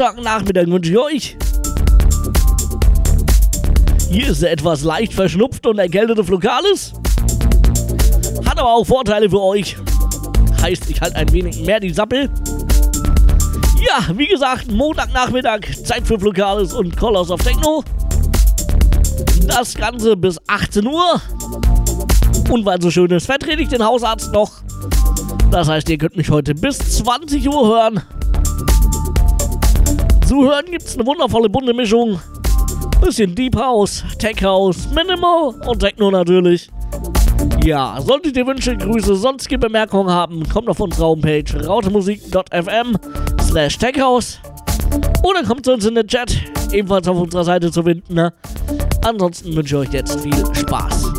Montagnachmittag wünsche ich euch. Hier ist der etwas leicht verschnupfte und erkältete Flokalis. Hat aber auch Vorteile für euch. Heißt, ich halte ein wenig mehr die Sappel. Ja, wie gesagt, Montagnachmittag, Zeit für Flokalis und Colors of Techno. Das Ganze bis 18 Uhr. Und weil so schön ist, vertrete ich den Hausarzt noch. Das heißt, ihr könnt mich heute bis 20 Uhr hören. Zu hören gibt es eine wundervolle bunte Mischung. Bisschen Deep House, Tech House, Minimal und Techno natürlich. Ja, solltet ihr Wünsche, Grüße, sonstige Bemerkungen haben, kommt auf unsere Homepage rautemusik.fm slash techhouse oder kommt zu uns in den Chat, ebenfalls auf unserer Seite zu finden. Ne? Ansonsten wünsche ich euch jetzt viel Spaß.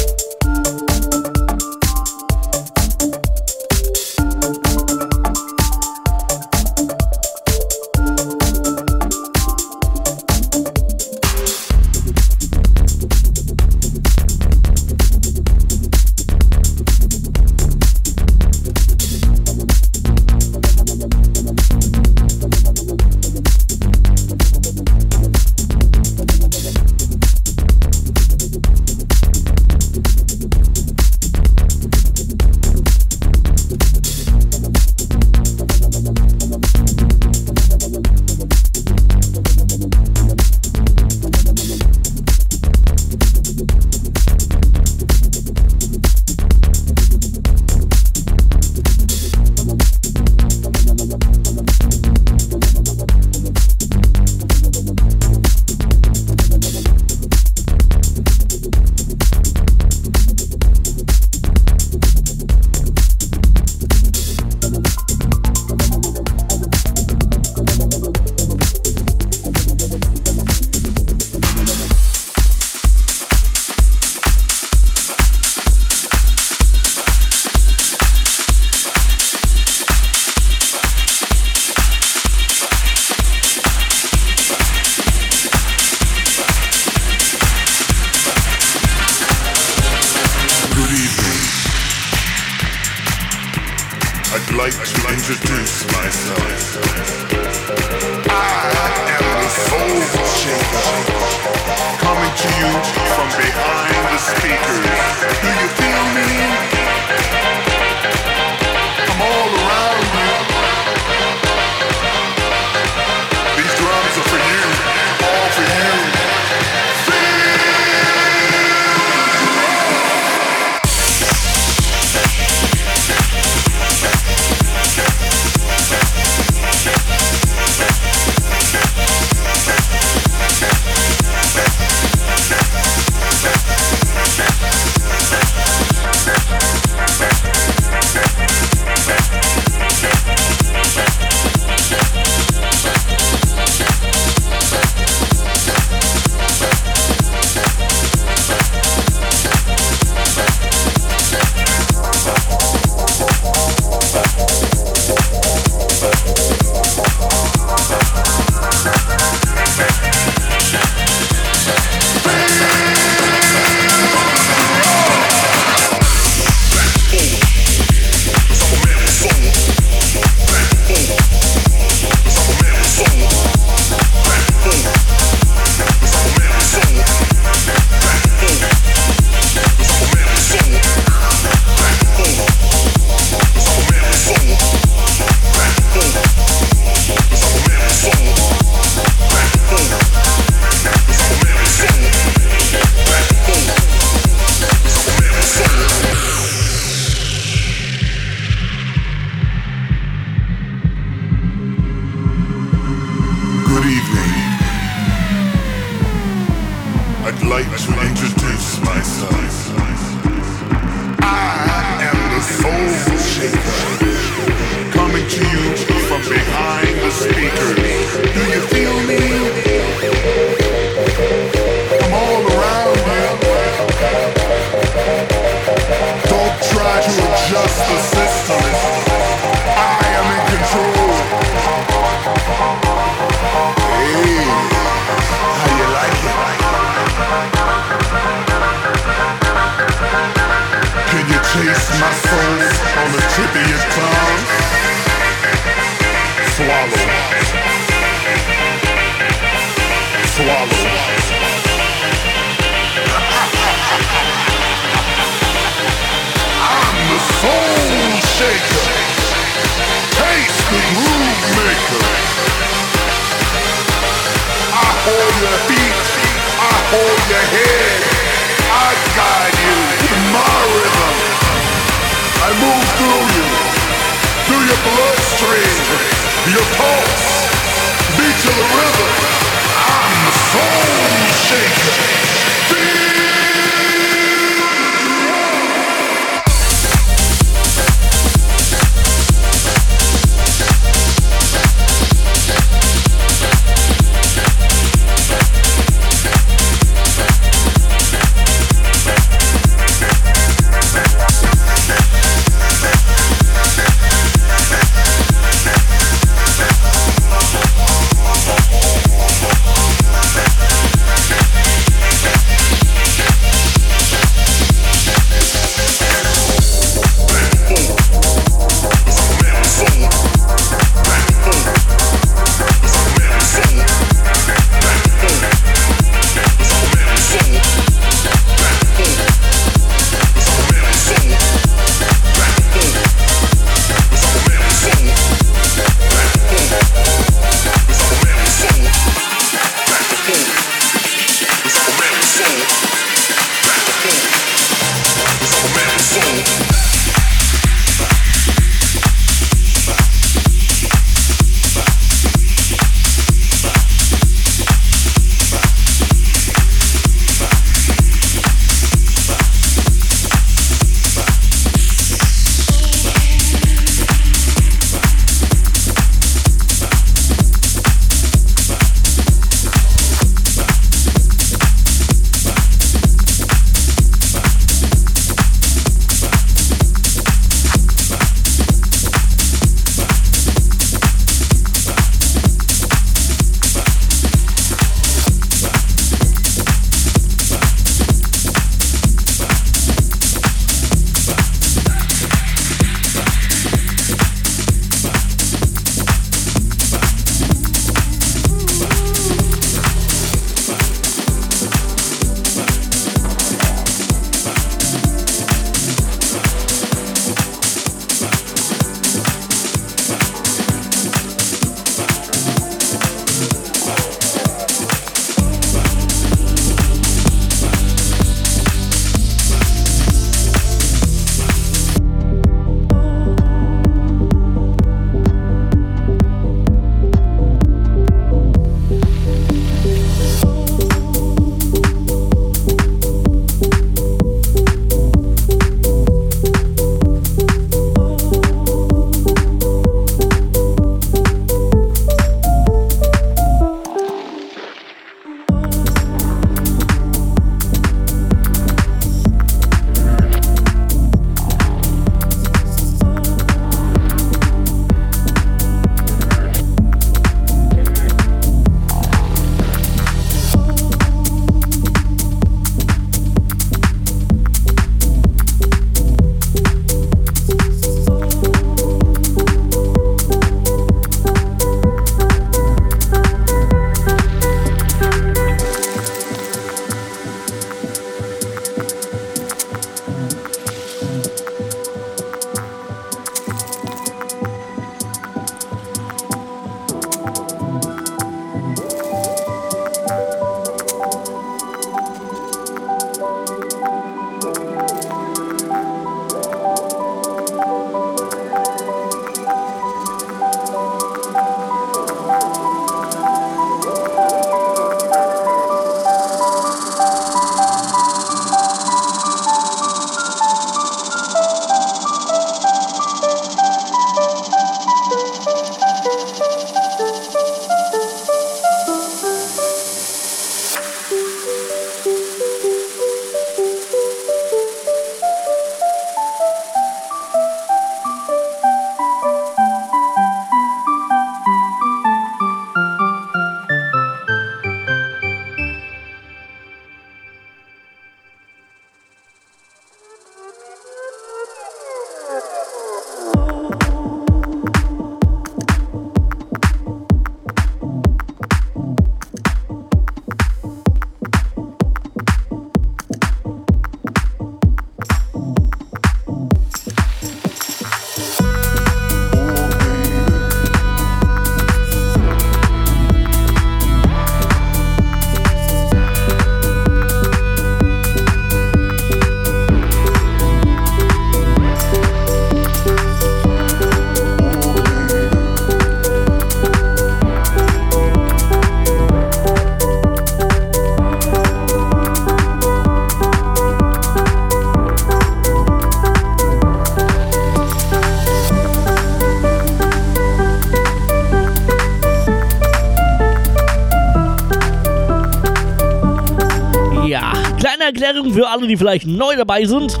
Die vielleicht neu dabei sind,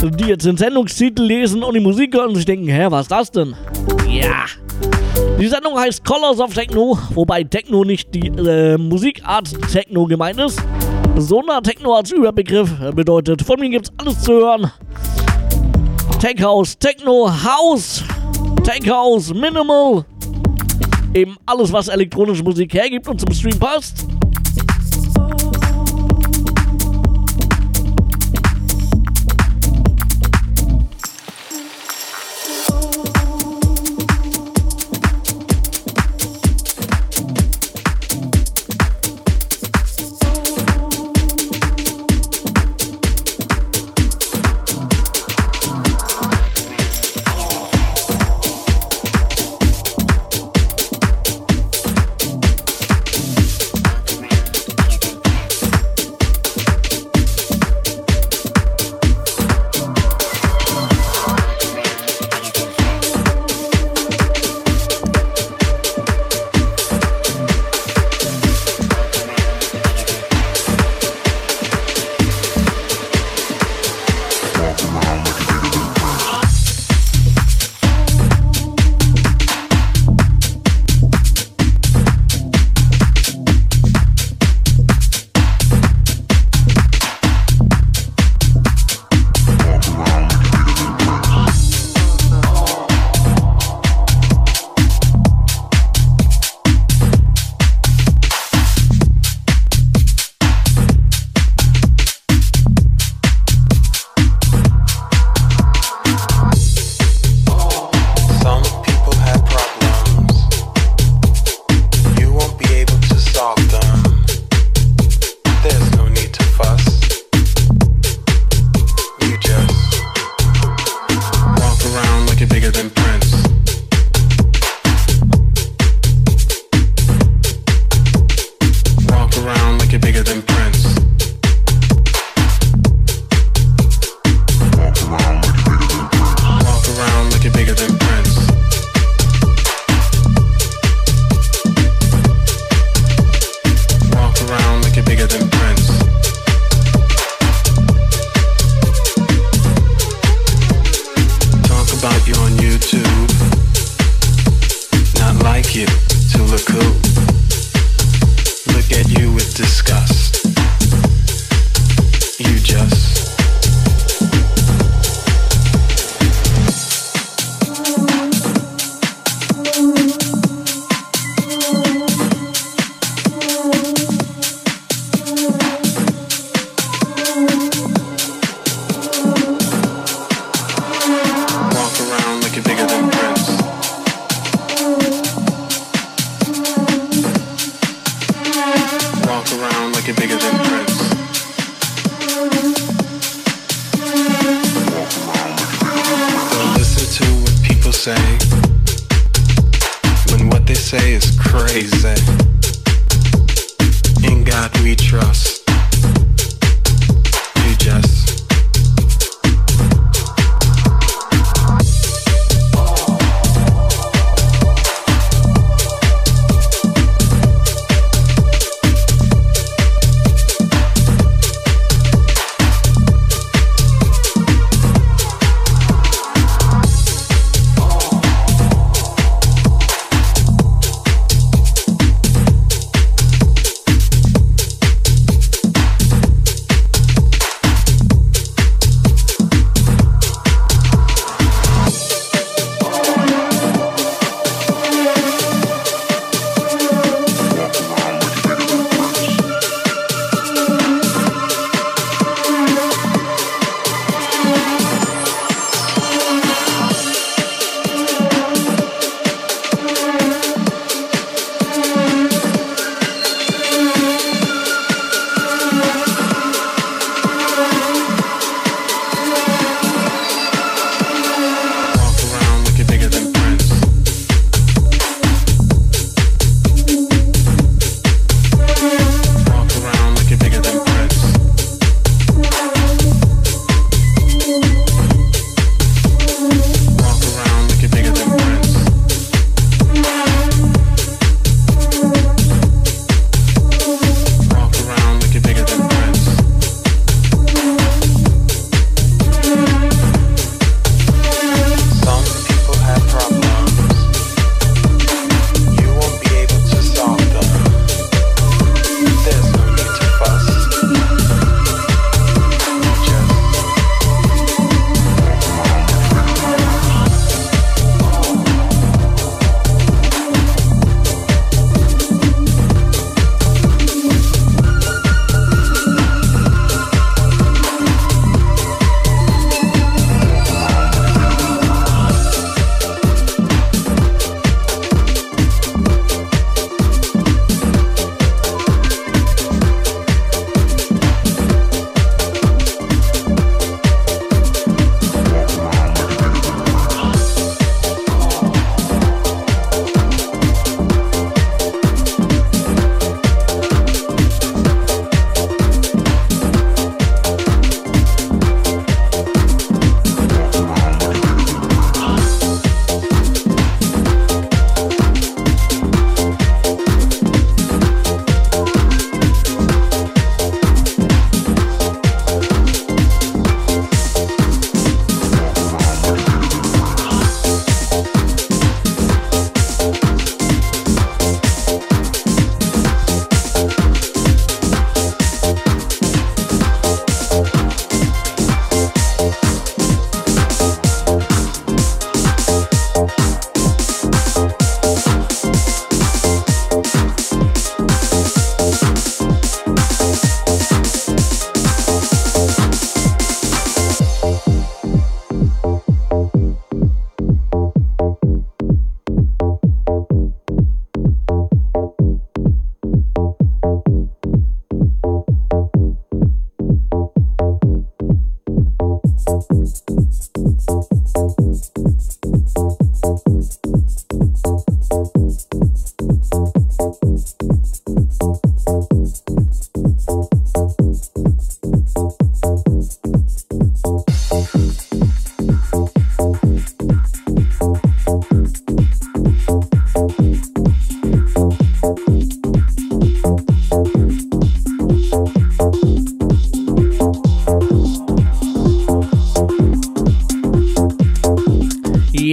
die jetzt den Sendungstitel lesen und die Musik hören und sich denken, hä, was ist das denn? Ja. Die Sendung heißt Colors of Techno, wobei Techno nicht die äh, Musikart Techno gemeint ist, sondern Techno als Überbegriff bedeutet, von mir gibt's alles zu hören. Tech House, Techno, House, Tech House, Minimal, eben alles, was elektronische Musik hergibt und zum Stream passt.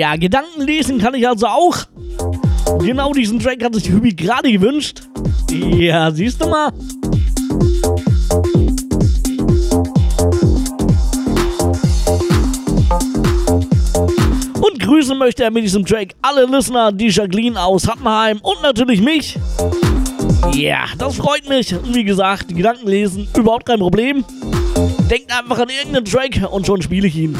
Ja, Gedanken lesen kann ich also auch. Genau diesen Track hat sich Hübi gerade gewünscht. Ja, siehst du mal. Und grüßen möchte er mit diesem Track alle Listener, die Jacqueline aus Hattenheim und natürlich mich. Ja, das freut mich. Wie gesagt, Gedanken lesen, überhaupt kein Problem. Denkt einfach an irgendeinen Track und schon spiele ich ihn.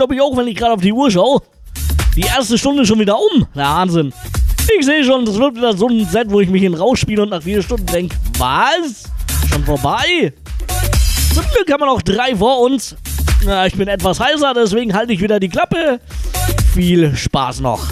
Glaube ich auch, wenn ich gerade auf die Uhr schaue. Die erste Stunde schon wieder um. Der Wahnsinn. Ich sehe schon, das wird wieder so ein Set, wo ich mich in rausspiele und nach vier Stunden denke, was? Schon vorbei? Zum Glück haben wir noch drei vor uns. Na, ich bin etwas heißer, deswegen halte ich wieder die Klappe. Viel Spaß noch.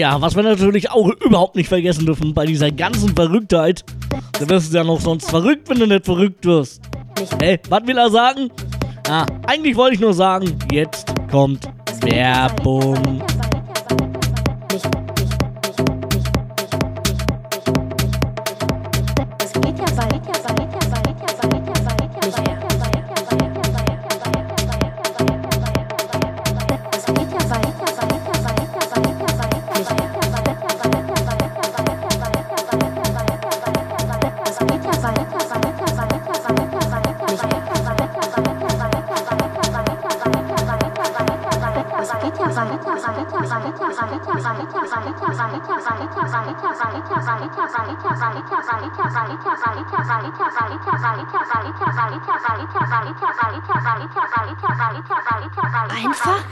Ja, was wir natürlich auch überhaupt nicht vergessen dürfen bei dieser ganzen Verrücktheit. Du wirst ja noch sonst verrückt, wenn du nicht verrückt wirst. Hey, was will er sagen? Ah, eigentlich wollte ich nur sagen, jetzt kommt Werbung. einfach?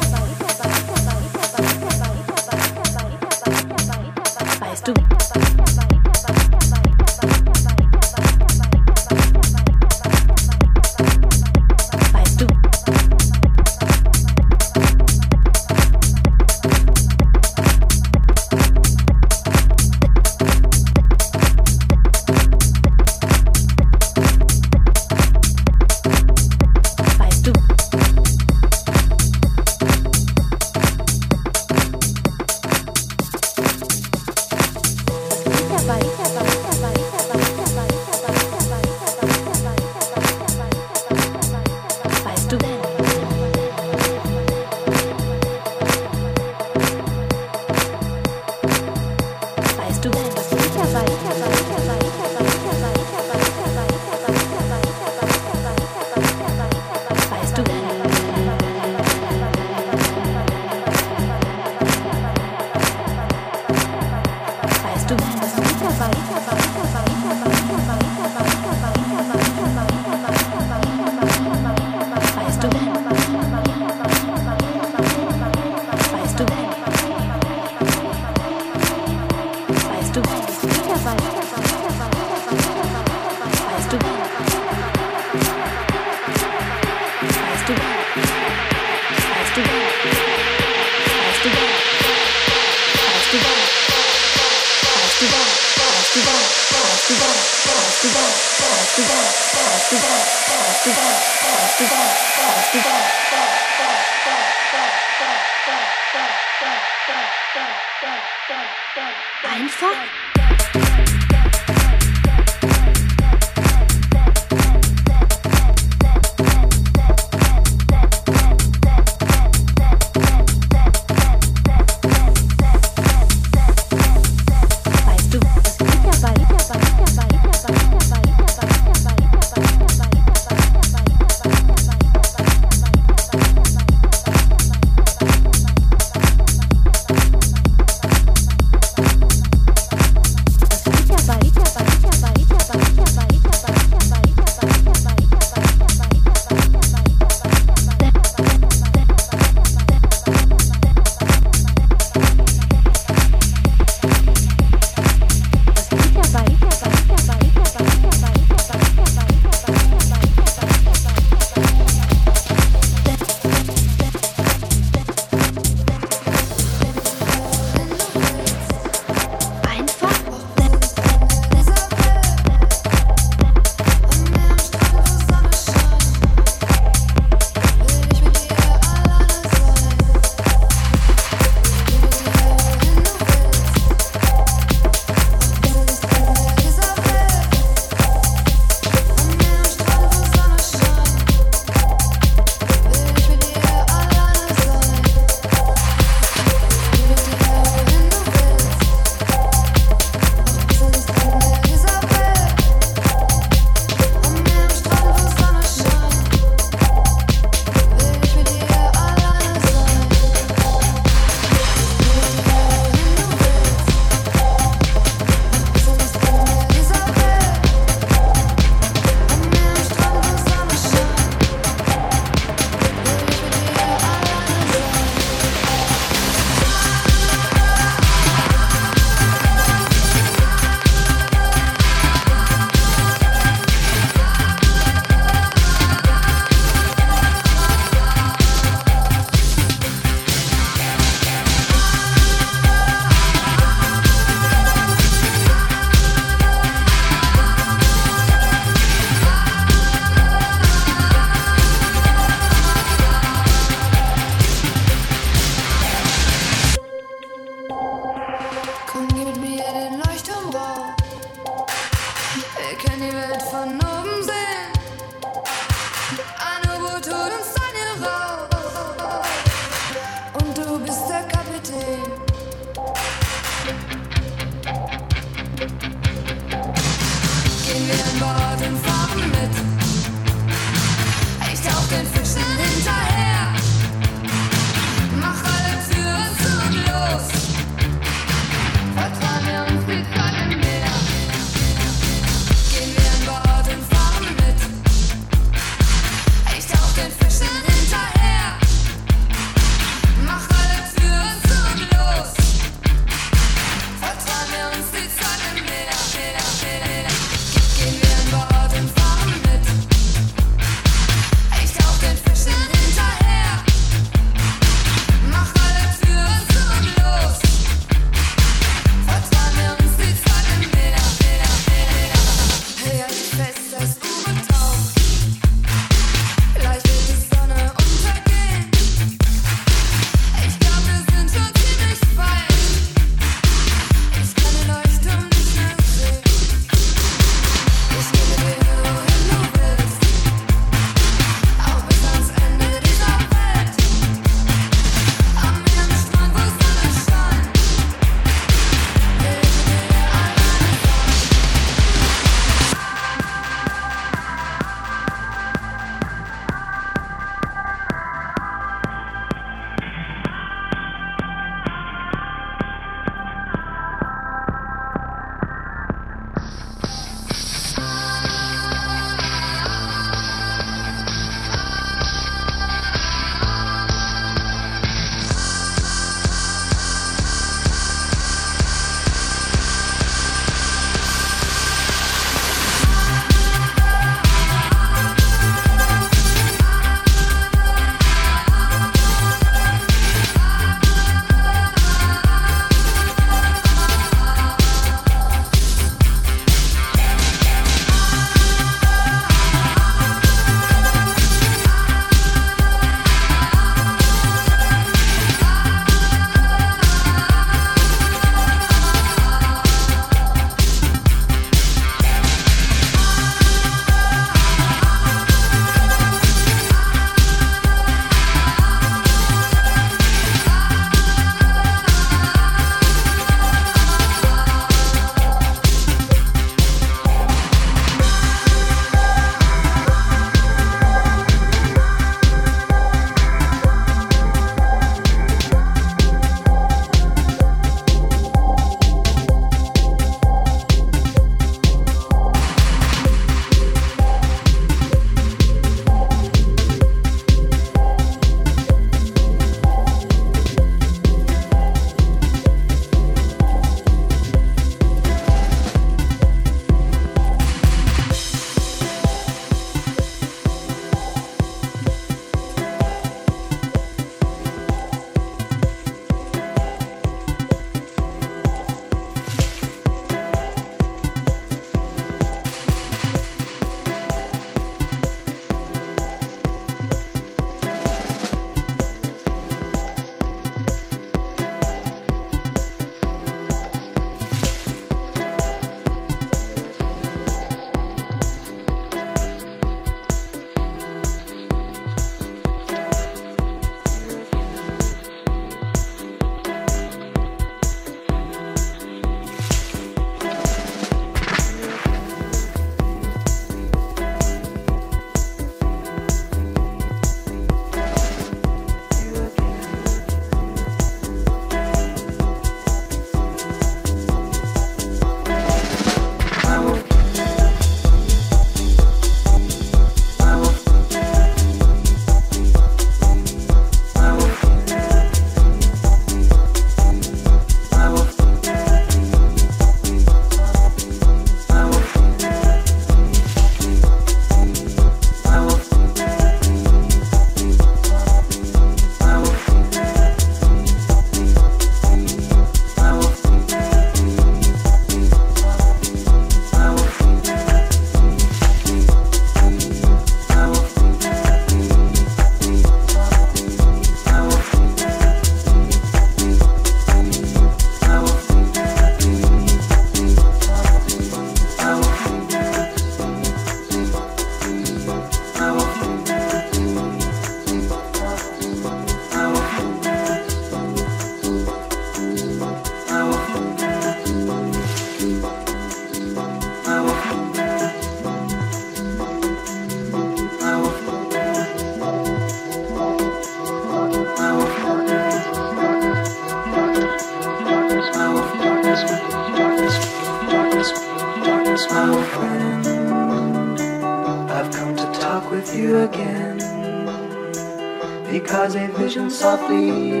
Softly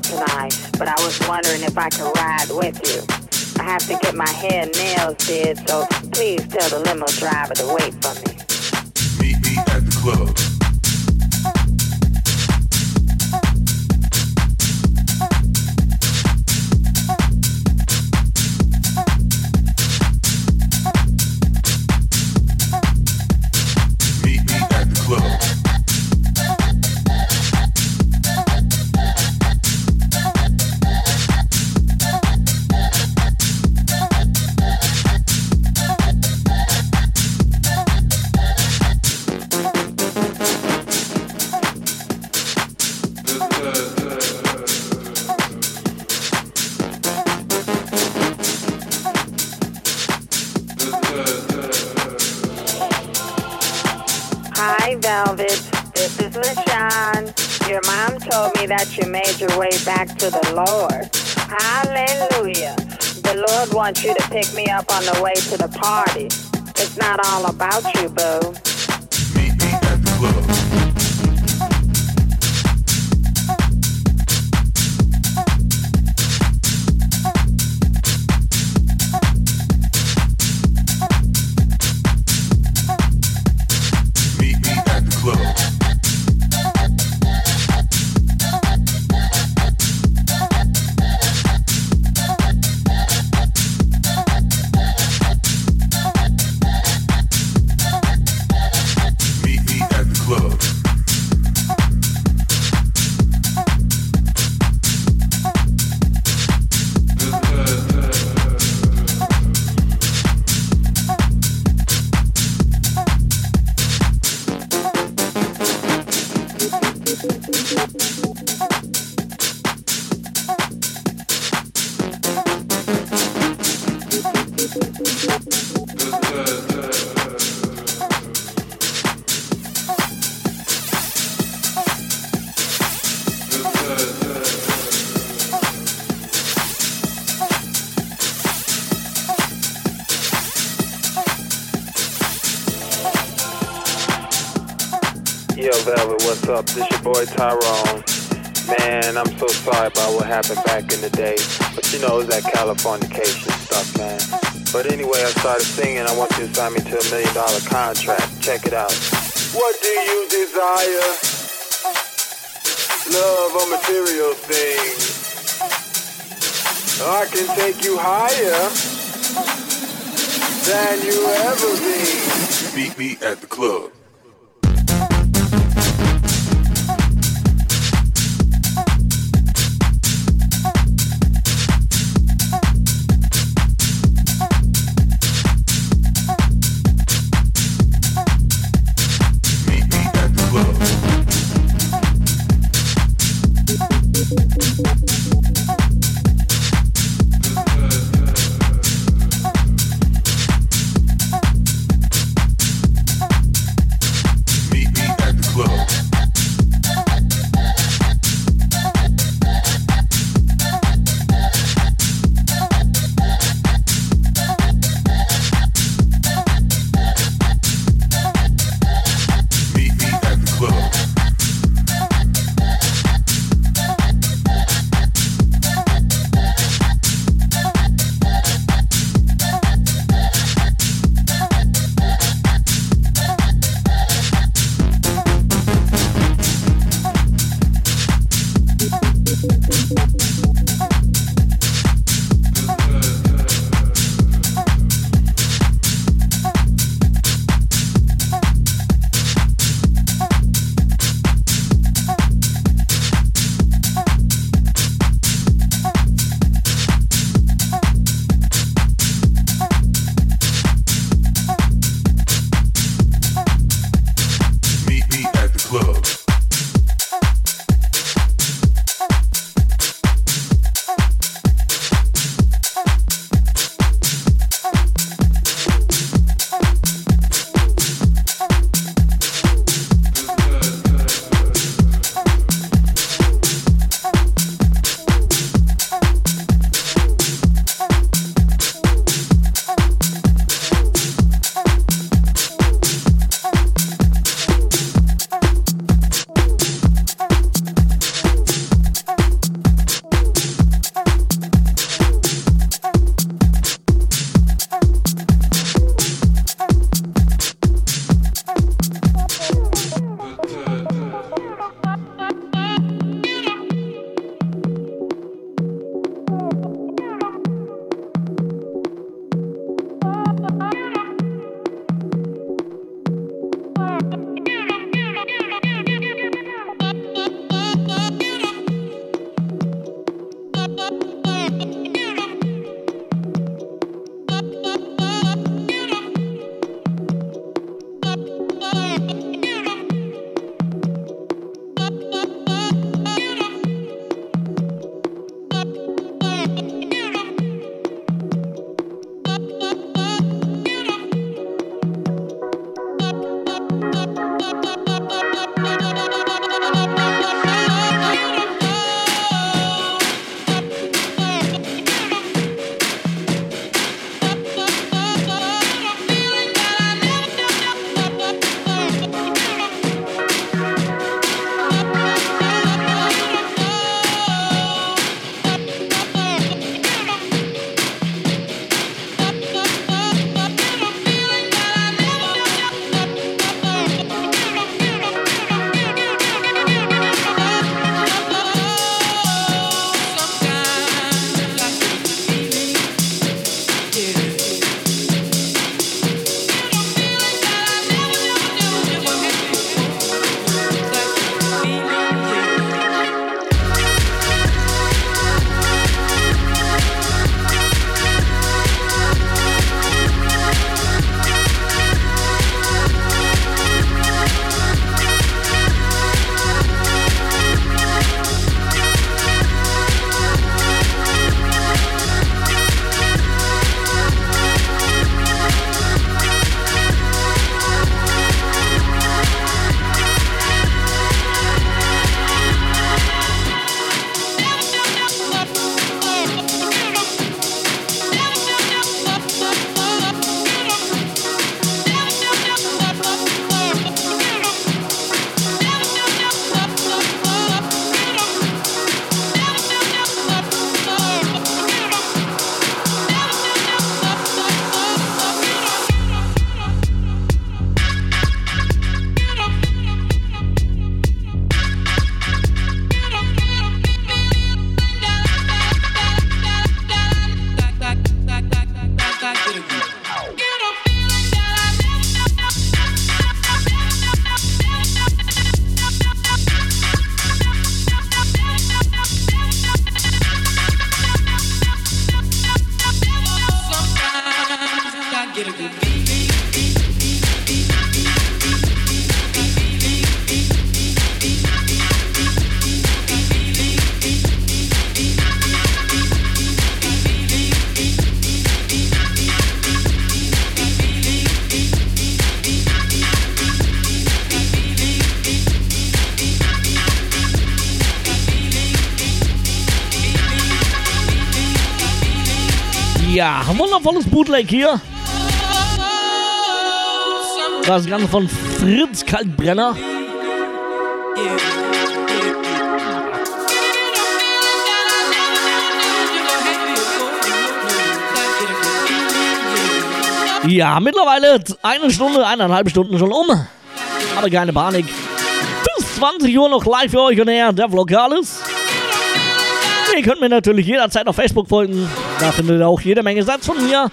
tonight, but I was wondering if I could ride with you. I have to get my hair and nails did, so please tell the limo driver to wait Check it out. What do you desire? Love or material things? I can take you higher than you ever been. Meet me at the club. Bootleg hier. Das Ganze von Fritz Kaltbrenner. Ja, mittlerweile eine Stunde, eineinhalb Stunden schon um. Aber keine Panik. Bis 20 Uhr noch live für euch und her, der Vlogalis. Ihr könnt mir natürlich jederzeit auf Facebook folgen. Da findet ihr auch jede Menge Satz von mir.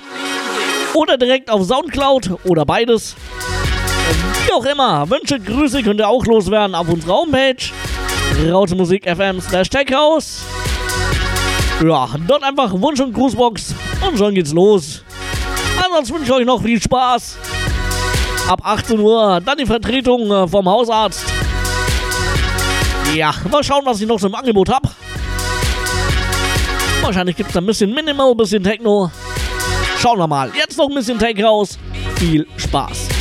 Oder direkt auf Soundcloud oder beides. Wie auch immer, Wünsche, Grüße könnt ihr auch loswerden auf unserer Homepage. Rautemusik FM slash Techhouse. Ja, dort einfach Wunsch- und Grußbox und schon geht's los. Ansonsten wünsche ich euch noch viel Spaß. Ab 18 Uhr dann die Vertretung äh, vom Hausarzt. Ja, mal schauen, was ich noch so im Angebot habe. Wahrscheinlich gibt es ein bisschen Minimal, ein bisschen Techno. Schauen wir mal. Jetzt noch ein bisschen Tech raus. Viel Spaß.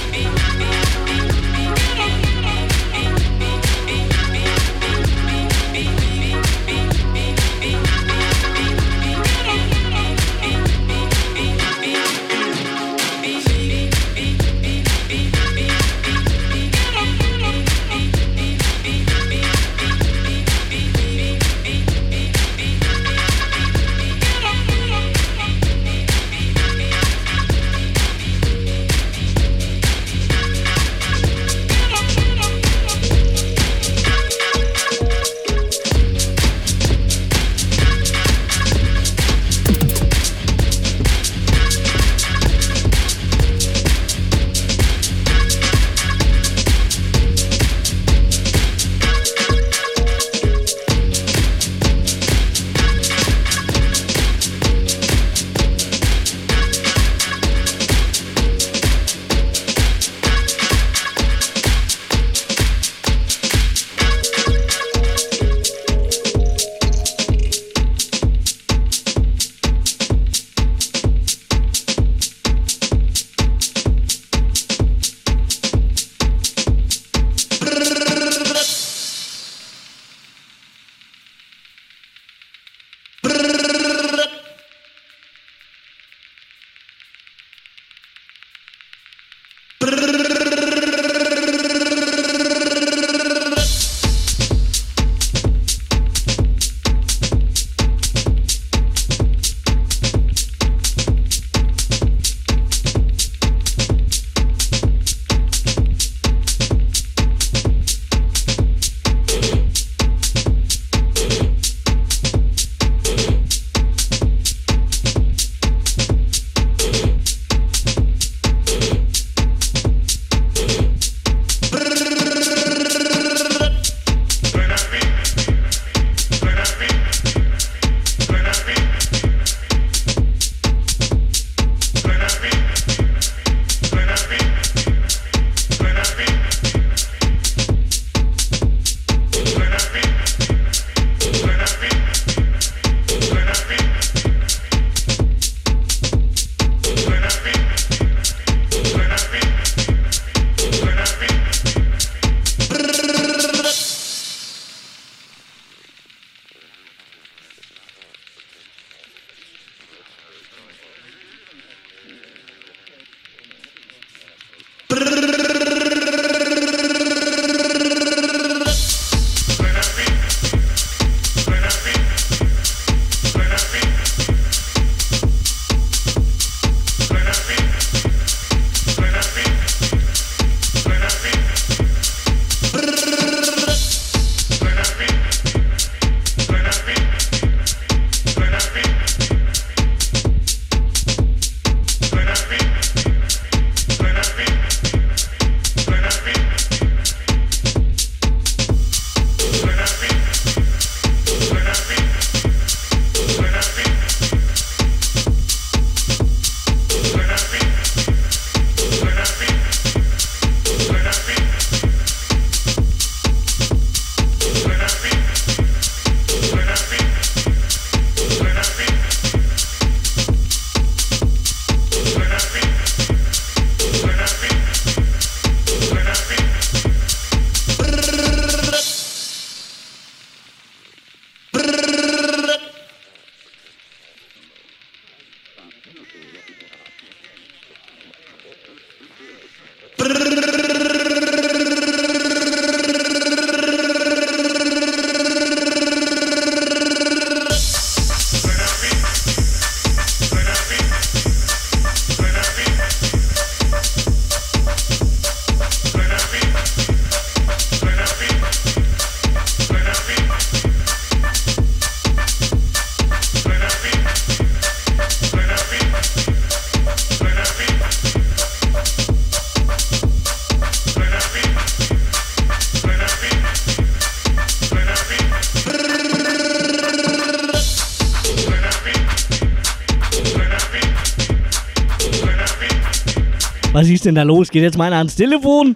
Ist denn da los? Geht jetzt meiner ans Telefon?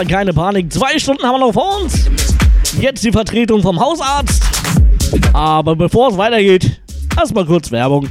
Aber keine Panik, zwei Stunden haben wir noch vor uns. Jetzt die Vertretung vom Hausarzt. Aber bevor es weitergeht, erstmal kurz Werbung.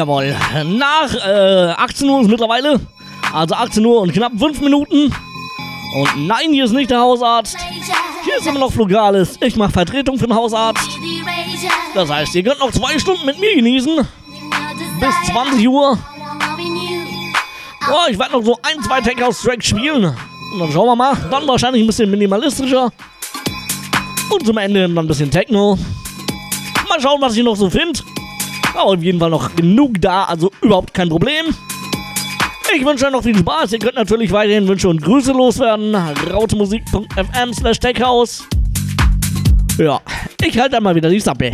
Jawohl. Nach äh, 18 Uhr ist mittlerweile. Also 18 Uhr und knapp 5 Minuten. Und nein, hier ist nicht der Hausarzt. Hier ist immer noch Flugales. Ich mache Vertretung für den Hausarzt. Das heißt, ihr könnt noch zwei Stunden mit mir genießen. Bis 20 Uhr. Oh, ich werde noch so ein, zwei House Tracks spielen. Und dann schauen wir mal. Dann wahrscheinlich ein bisschen minimalistischer. Und zum Ende dann ein bisschen Techno. Mal schauen, was ich noch so finde. Aber auf jeden Fall noch genug da, also überhaupt kein Problem. Ich wünsche euch noch viel Spaß. Ihr könnt natürlich weiterhin Wünsche und Grüße loswerden. rautemusik.fm slash techhouse. Ja, ich halte dann mal wieder die Sappe.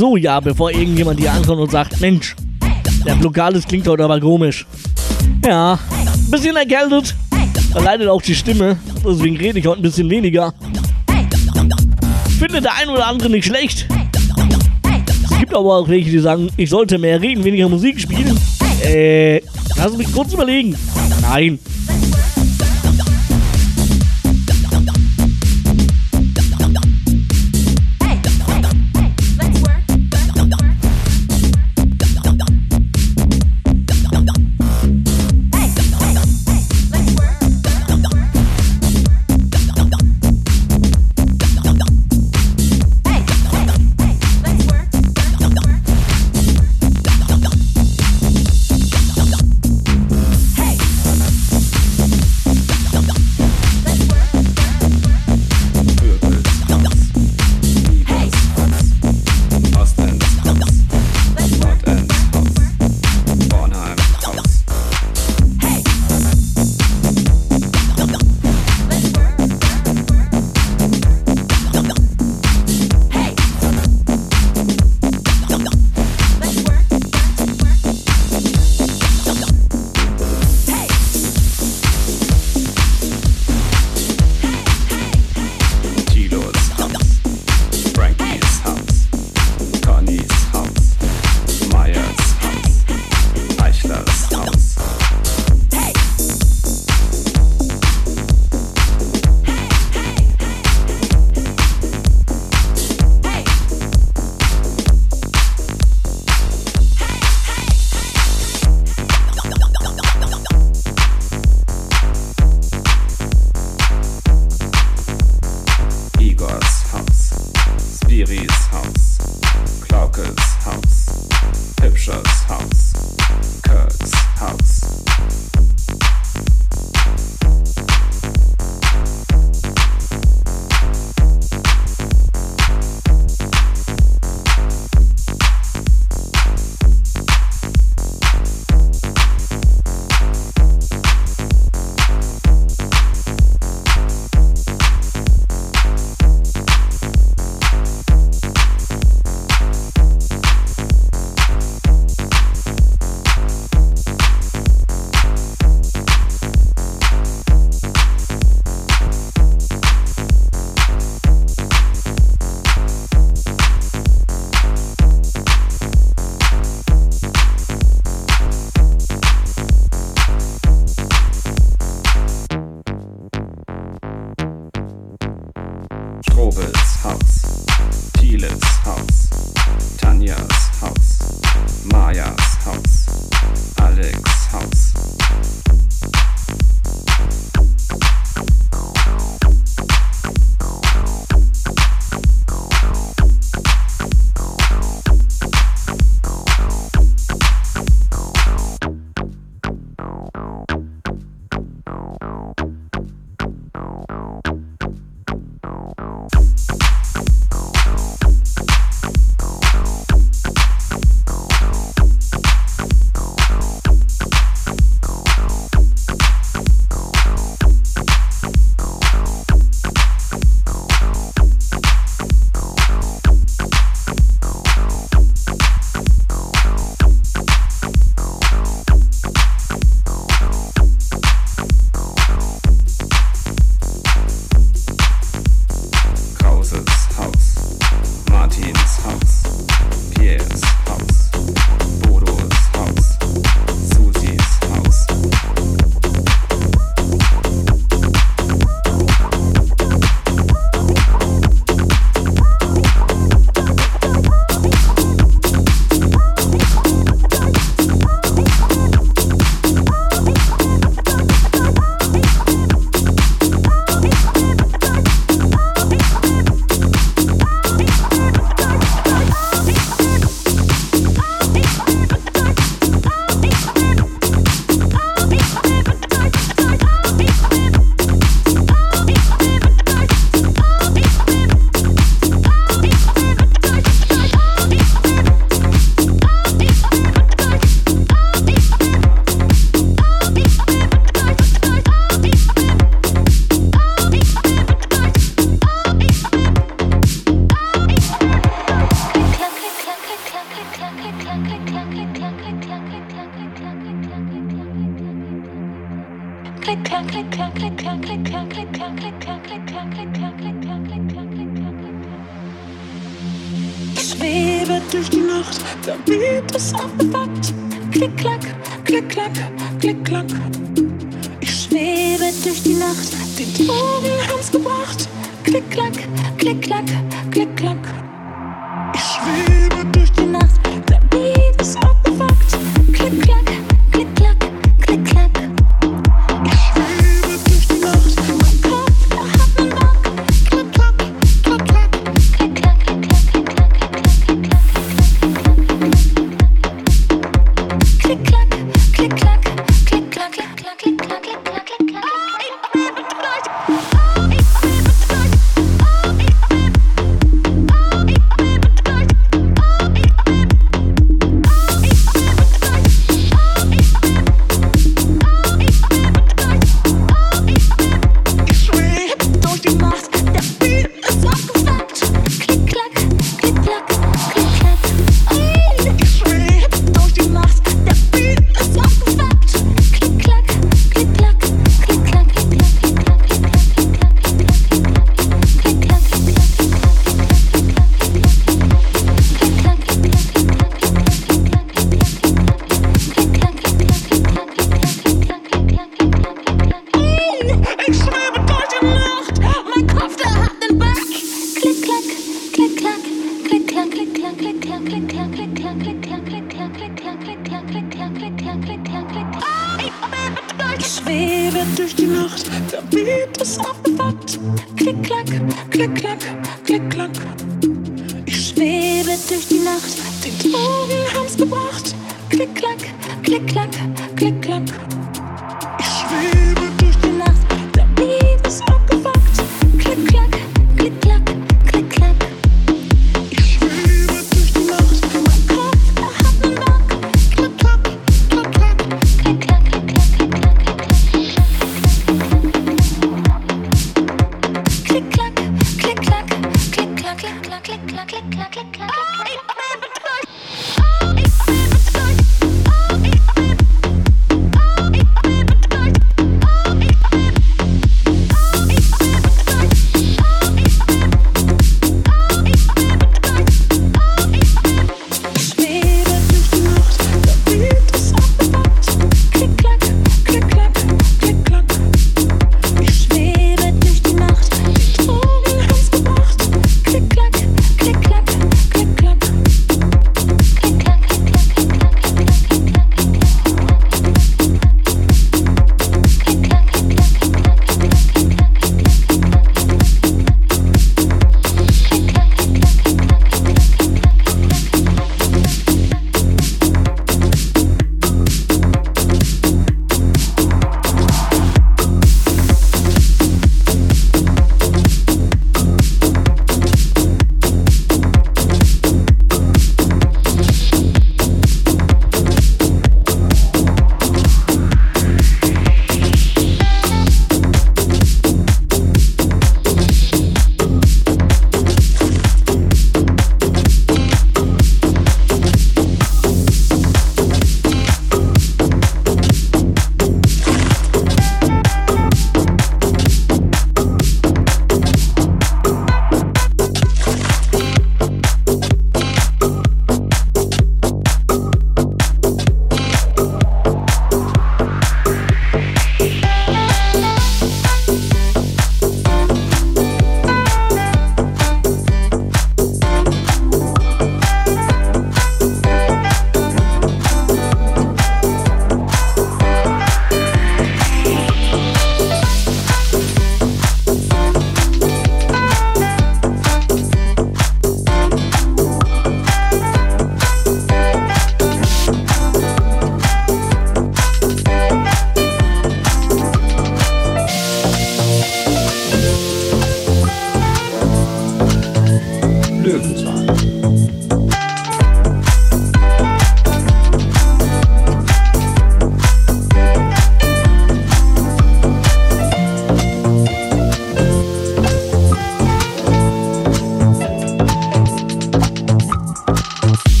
So, ja, bevor irgendjemand hier ankommt und sagt, Mensch, der Blockades klingt heute aber komisch. Ja, bisschen erkältet. Da leidet auch die Stimme. Deswegen rede ich heute ein bisschen weniger. Finde der ein oder andere nicht schlecht. Es gibt aber auch welche, die sagen, ich sollte mehr reden, weniger Musik spielen. Äh, lass mich kurz überlegen. Nein.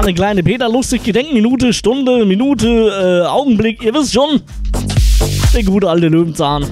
War eine kleine Peter lustig Gedenkminute, Stunde, Minute, äh, Augenblick, ihr wisst schon. Der gute alte Löwenzahn.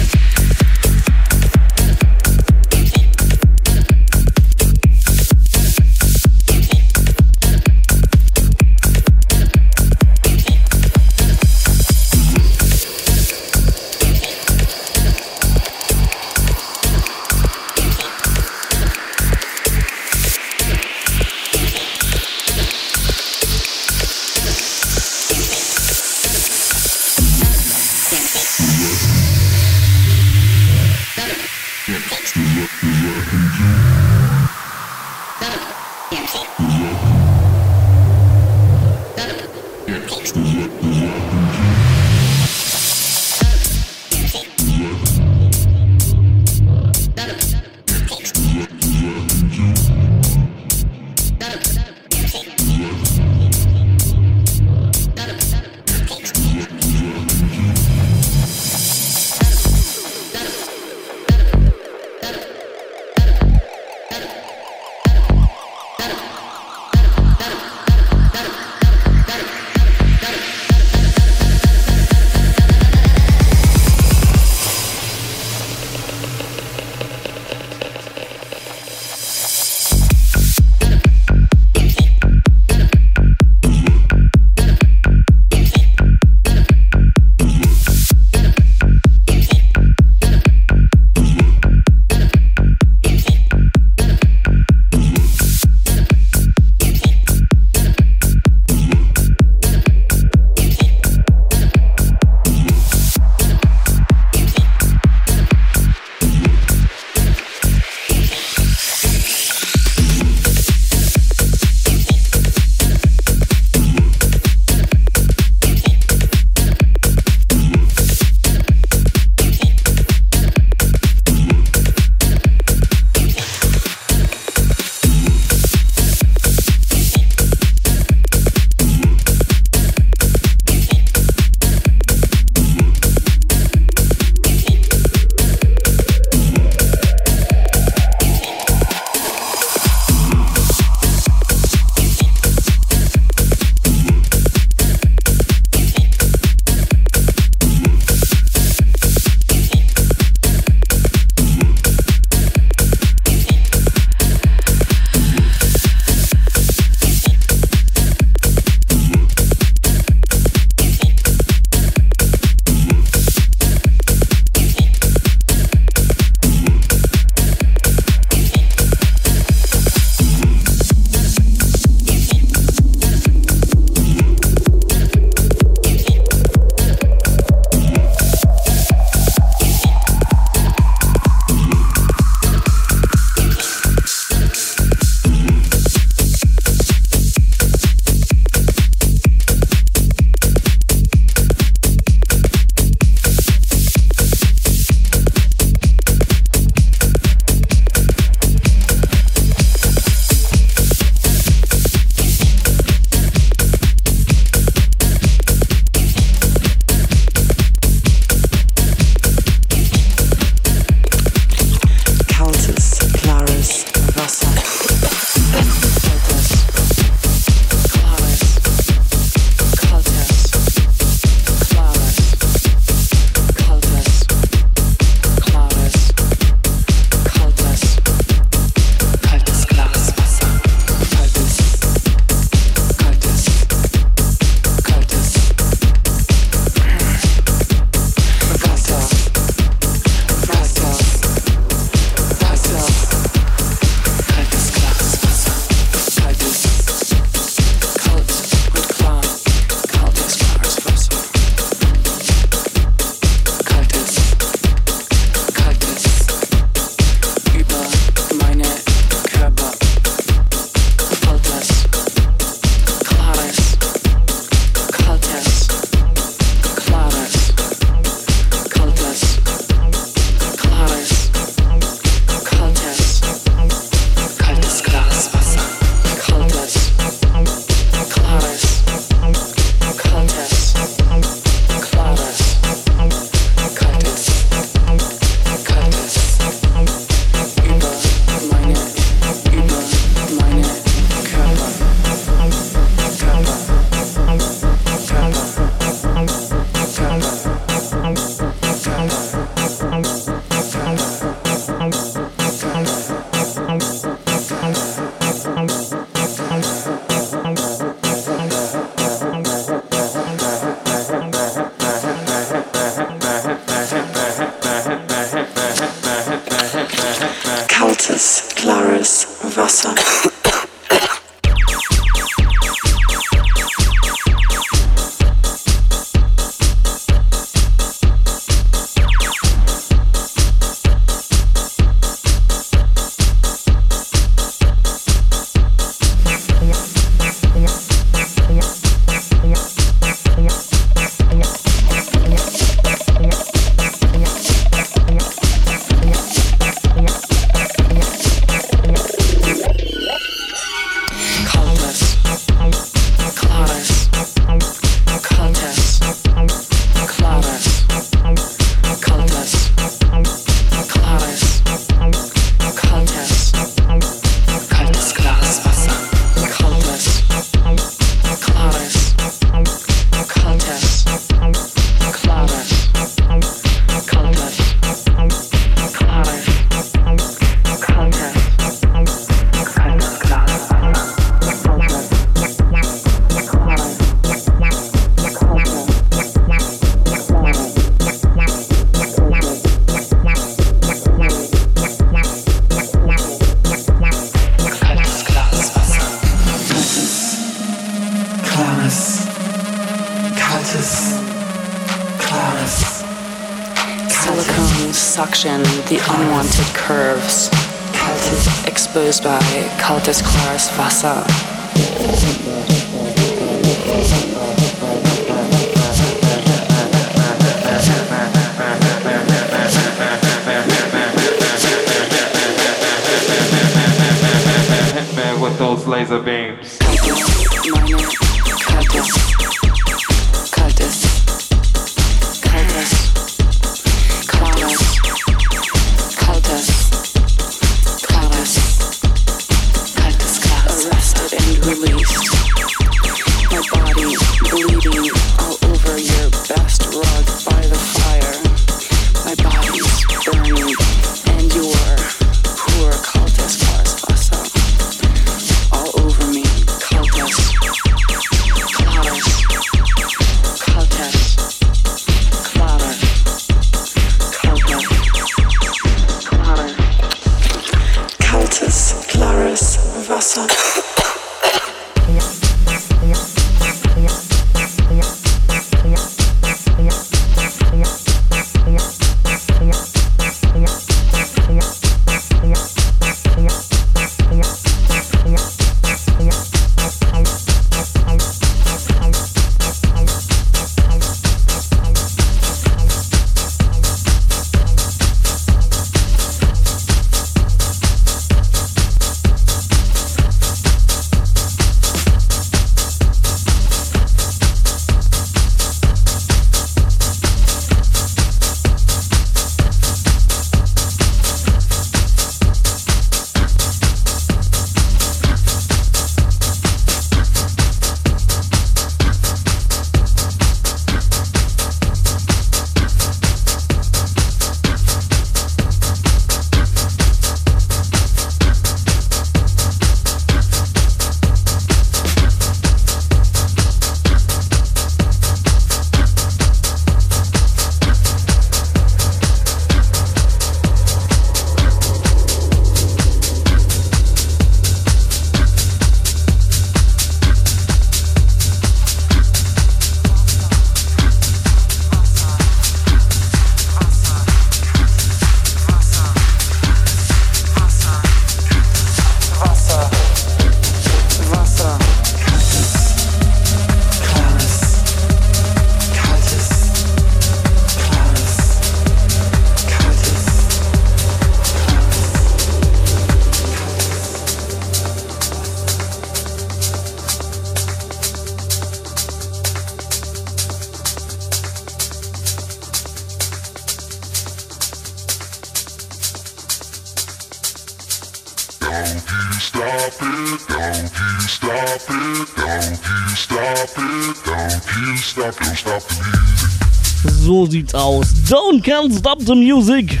Don't can't stop the music.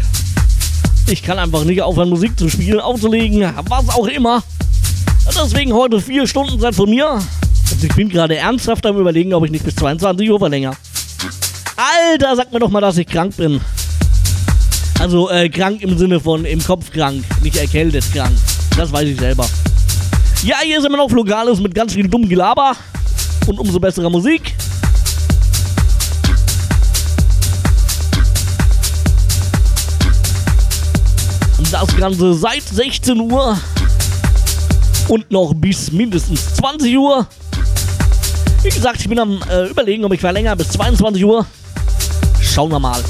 Ich kann einfach nicht aufhören, Musik zu spielen, aufzulegen, was auch immer. Deswegen heute vier Stunden Zeit von mir. Und ich bin gerade ernsthaft am überlegen, ob ich nicht bis 22 Uhr verlängere. Alter, sag mir doch mal, dass ich krank bin. Also äh, krank im Sinne von im Kopf krank, nicht erkältet krank. Das weiß ich selber. Ja, hier ist immer noch Flogales mit ganz viel dummem Gelaber und umso besserer Musik. Ganze seit 16 Uhr und noch bis mindestens 20 Uhr. Wie gesagt, ich bin am äh, überlegen, ob ich verlängere bis 22 Uhr. Schauen wir mal.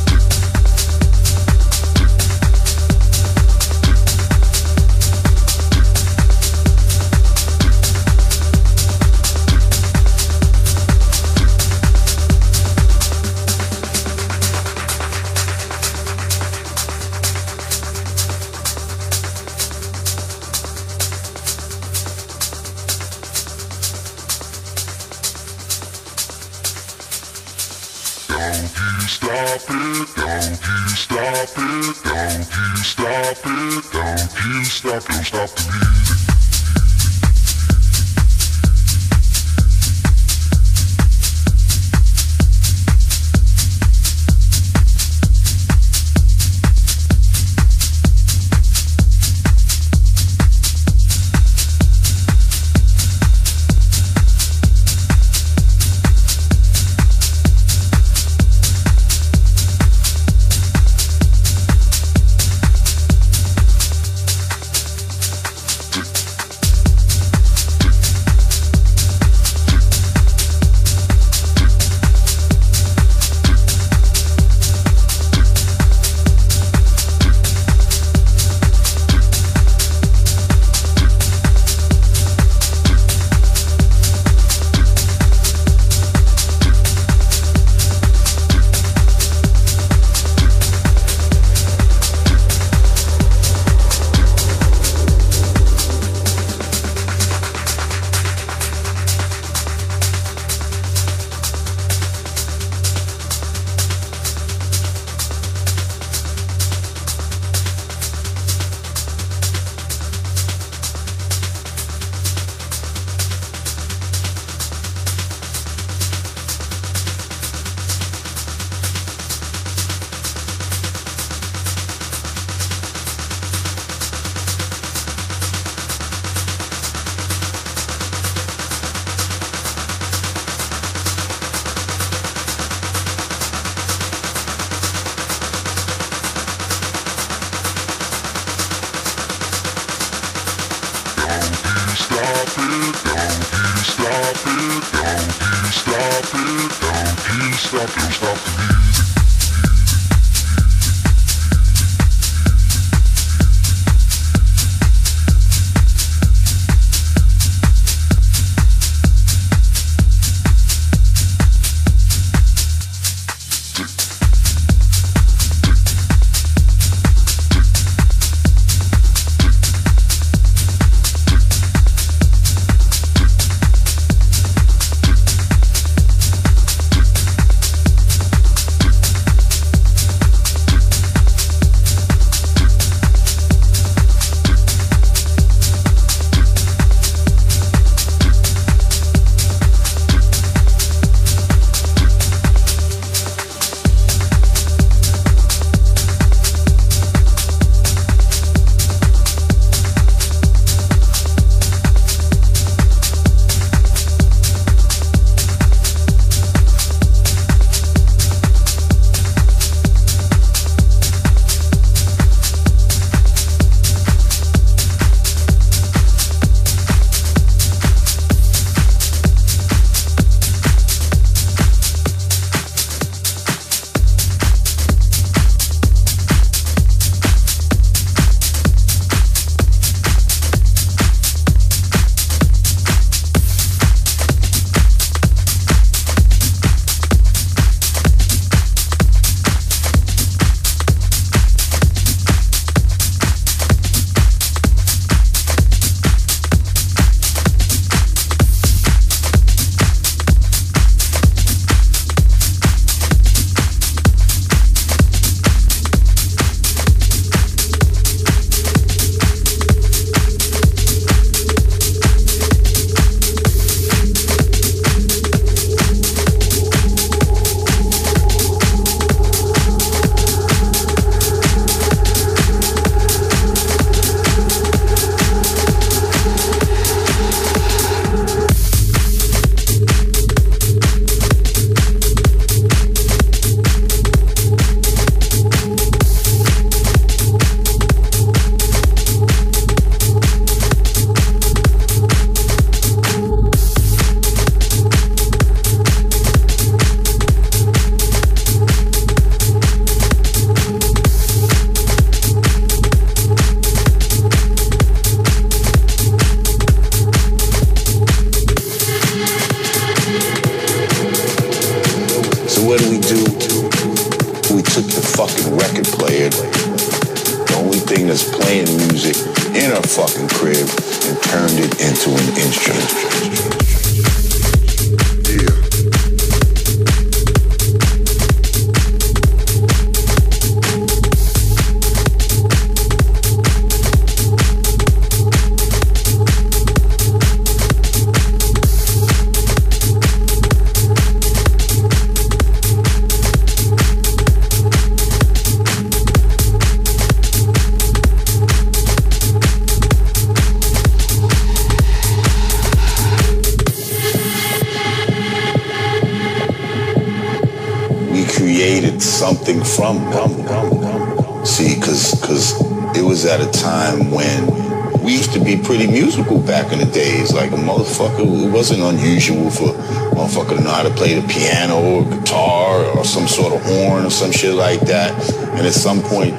Unusual for motherfucker to know how to play the piano or guitar or some sort of horn or some shit like that. And at some point,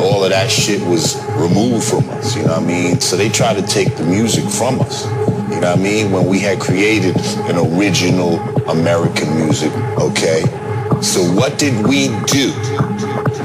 all of that shit was removed from us, you know what I mean? So they tried to take the music from us, you know what I mean? When we had created an original American music, okay? So what did we do?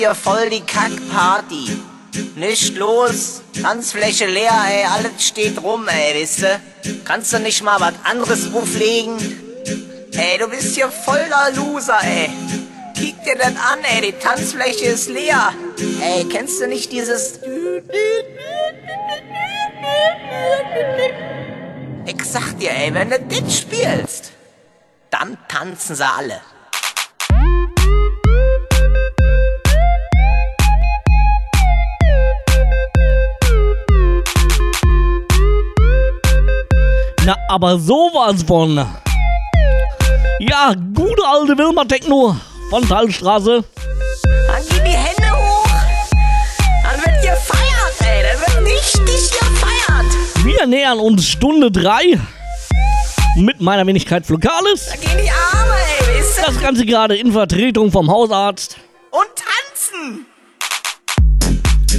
Hier voll die Kackparty. Nicht los, Tanzfläche leer, ey, alles steht rum, ey, wisst du? Kannst du nicht mal was anderes auflegen? Ey, du bist hier voll der Loser, ey. Kick dir das an, ey, die Tanzfläche ist leer. Ey, kennst du nicht dieses... Ich sag dir, ey, wenn du das spielst, dann tanzen sie alle. Aber sowas von. Ja, gute alte Wilma Techno von Talstraße. Dann gib die Hände hoch. Dann wird gefeiert, ey. Dann wird richtig gefeiert. Wir nähern uns Stunde 3 mit meiner Wenigkeit Flokales. Da gehen die Arme, ey. Wisst ihr? Das Ganze gerade in Vertretung vom Hausarzt. Und tanzen.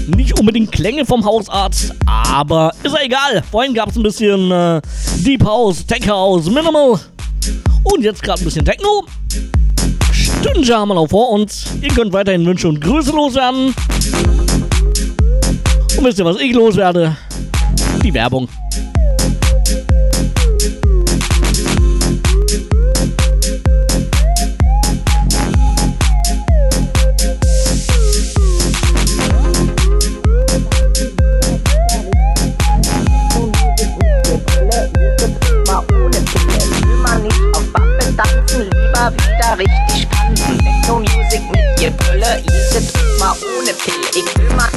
Nicht unbedingt Klänge vom Hausarzt, aber ist ja egal. Vorhin gab es ein bisschen äh, Deep House, Tech House, Minimal und jetzt gerade ein bisschen Techno. Stündchen haben wir noch vor uns. Ihr könnt weiterhin Wünsche und Grüße loswerden. Und wisst ihr, was ich loswerde? Die Werbung. Mal wieder richtig tanzen. Techno Music mit dir Brille, Easy Trip mal ohne Pille. Ich will mal,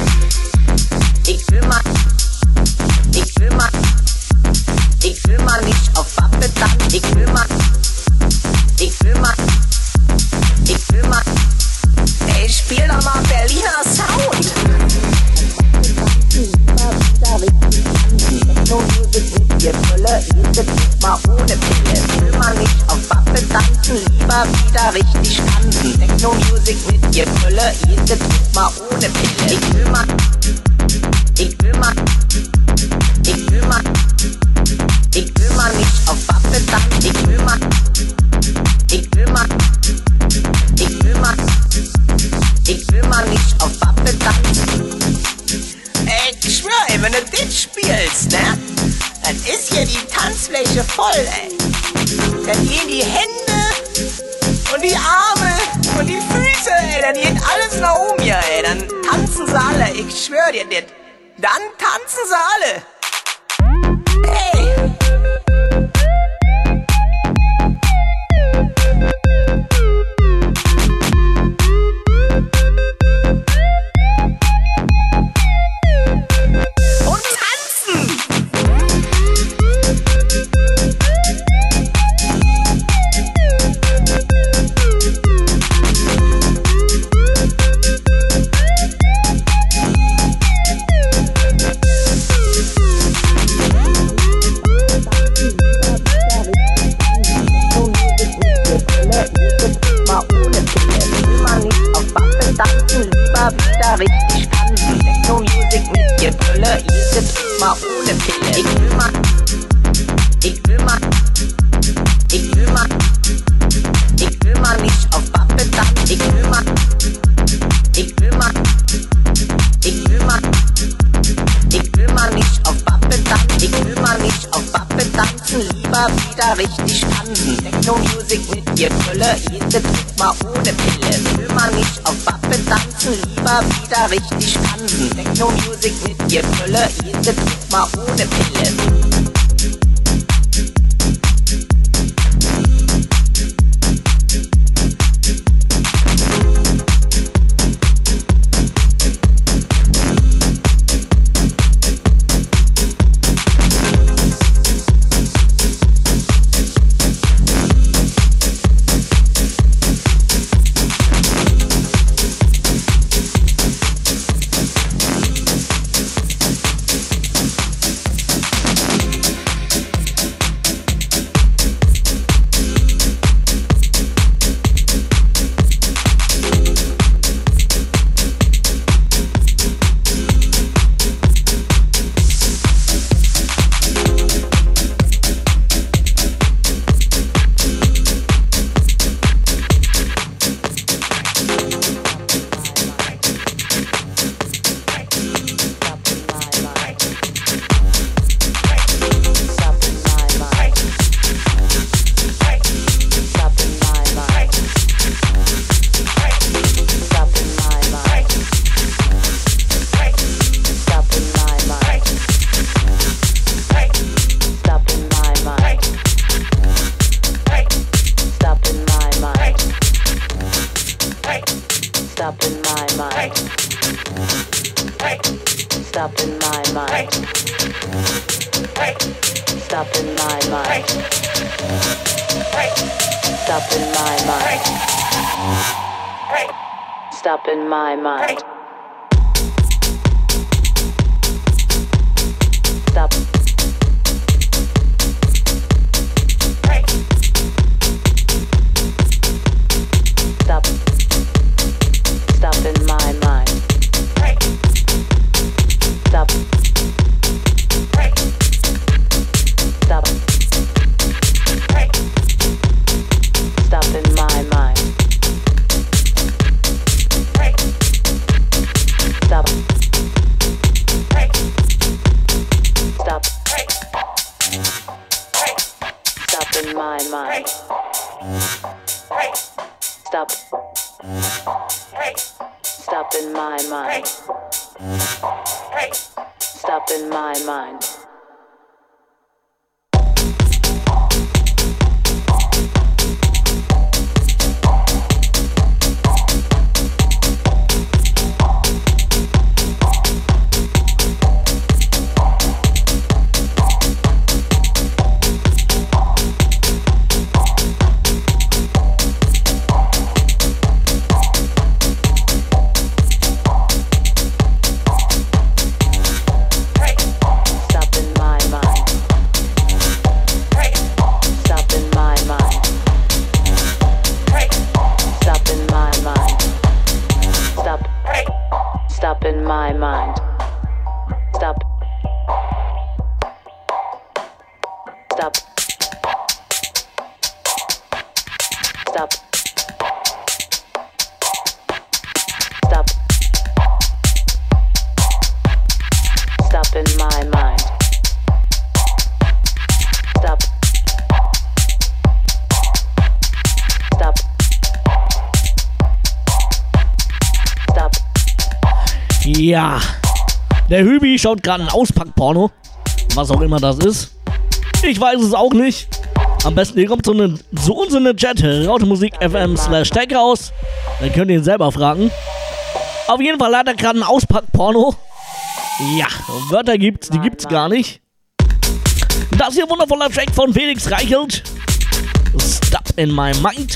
Der Hübi schaut gerade ein Auspackporno. Was auch immer das ist. Ich weiß es auch nicht. Am besten ihr kommt zu, ne, zu uns in den Chat, Rautemusik FM slash raus. Dann könnt ihr ihn selber fragen. Auf jeden Fall hat er gerade ein Auspackporno. Ja, Wörter gibt's, die gibt's gar nicht. Das hier wundervoller Track von Felix Reichelt. Stop in my mind.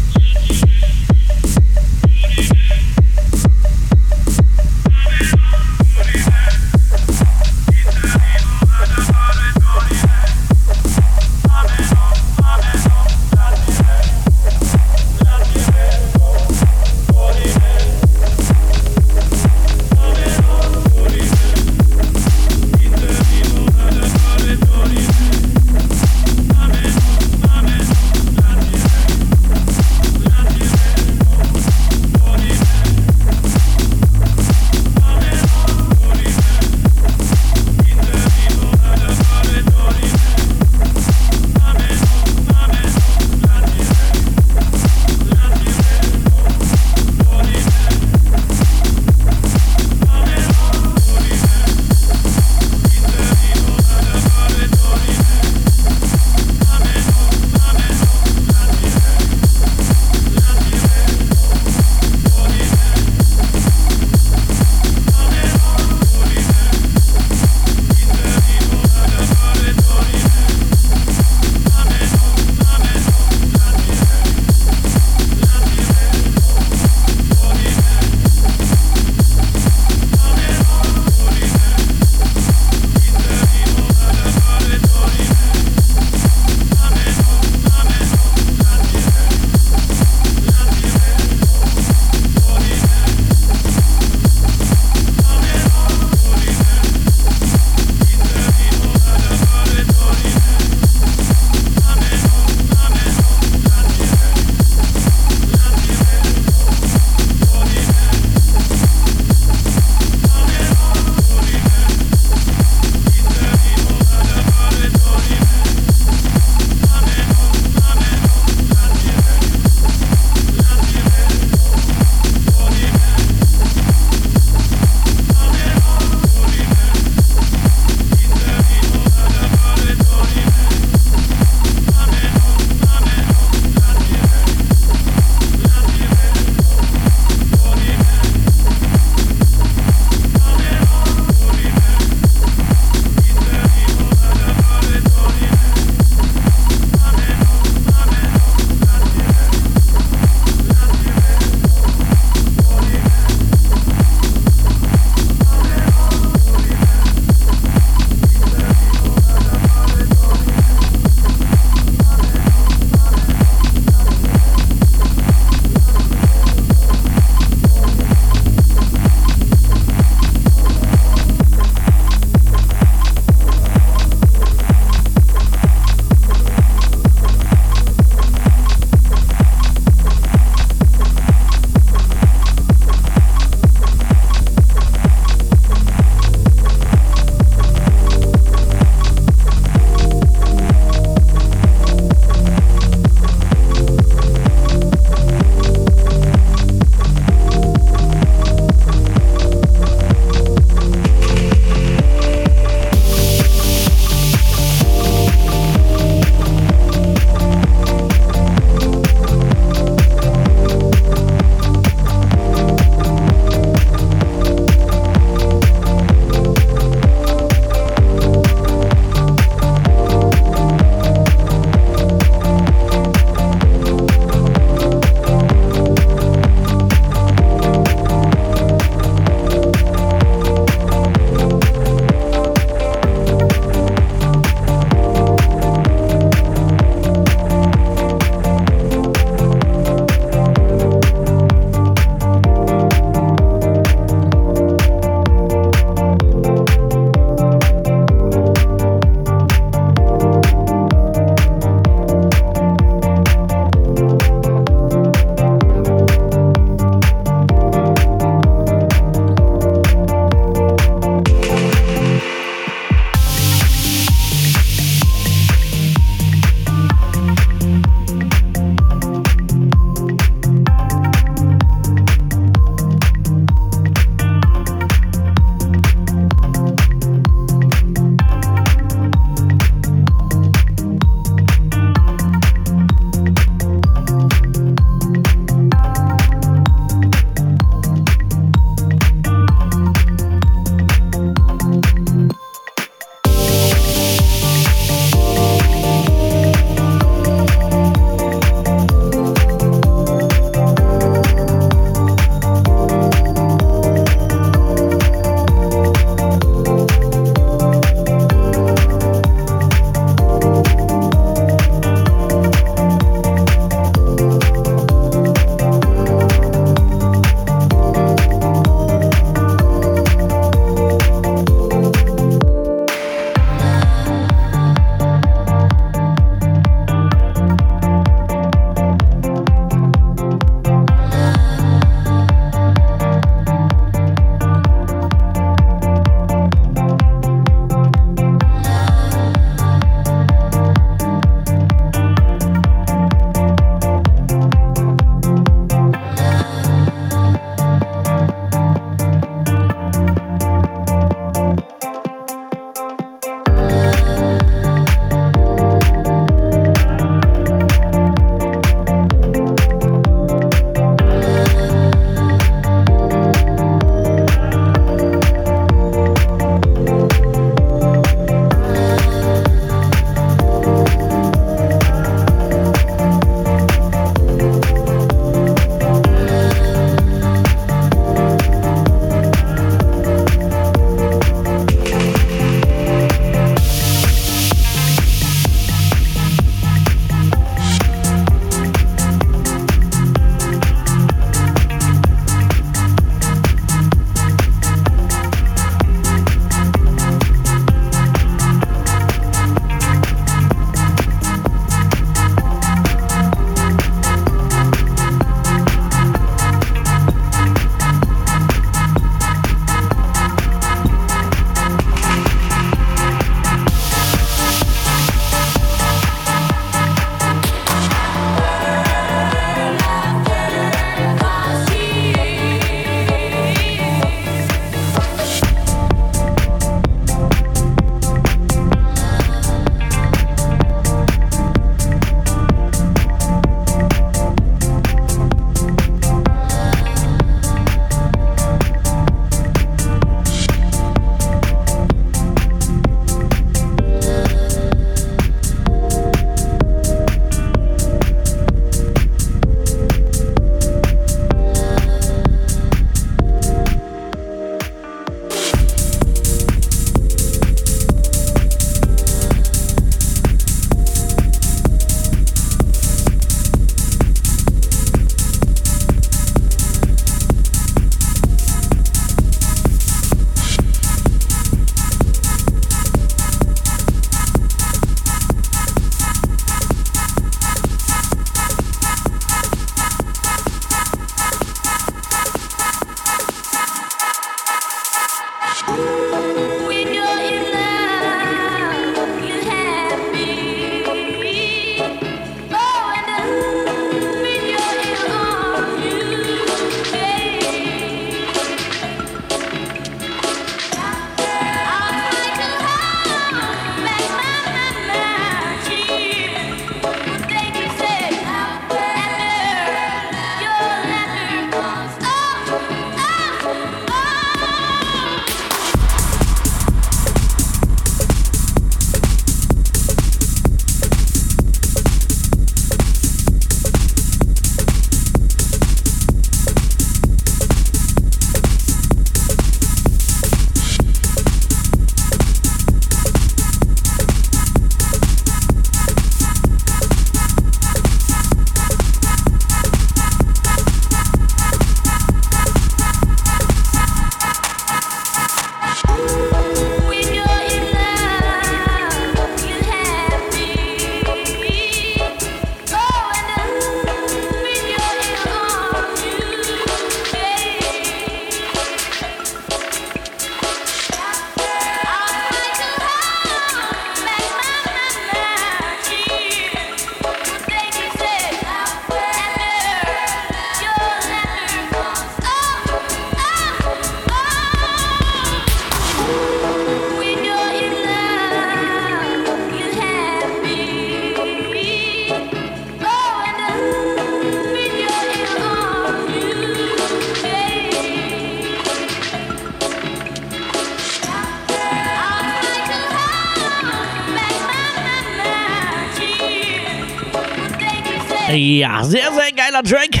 Ja, sehr, sehr geiler Track.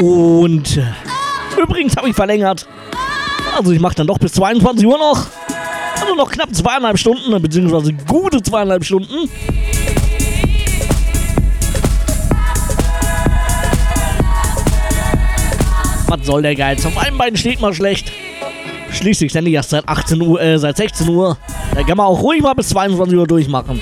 Und äh, übrigens habe ich verlängert. Also ich mache dann doch bis 22 Uhr noch. Also noch knapp zweieinhalb Stunden, beziehungsweise gute zweieinhalb Stunden. Was soll der Geiz? Auf einem Bein steht mal schlecht. Schließlich sende ich erst seit 18 Uhr, äh, seit 16 Uhr. Da kann man auch ruhig mal bis 22 Uhr durchmachen.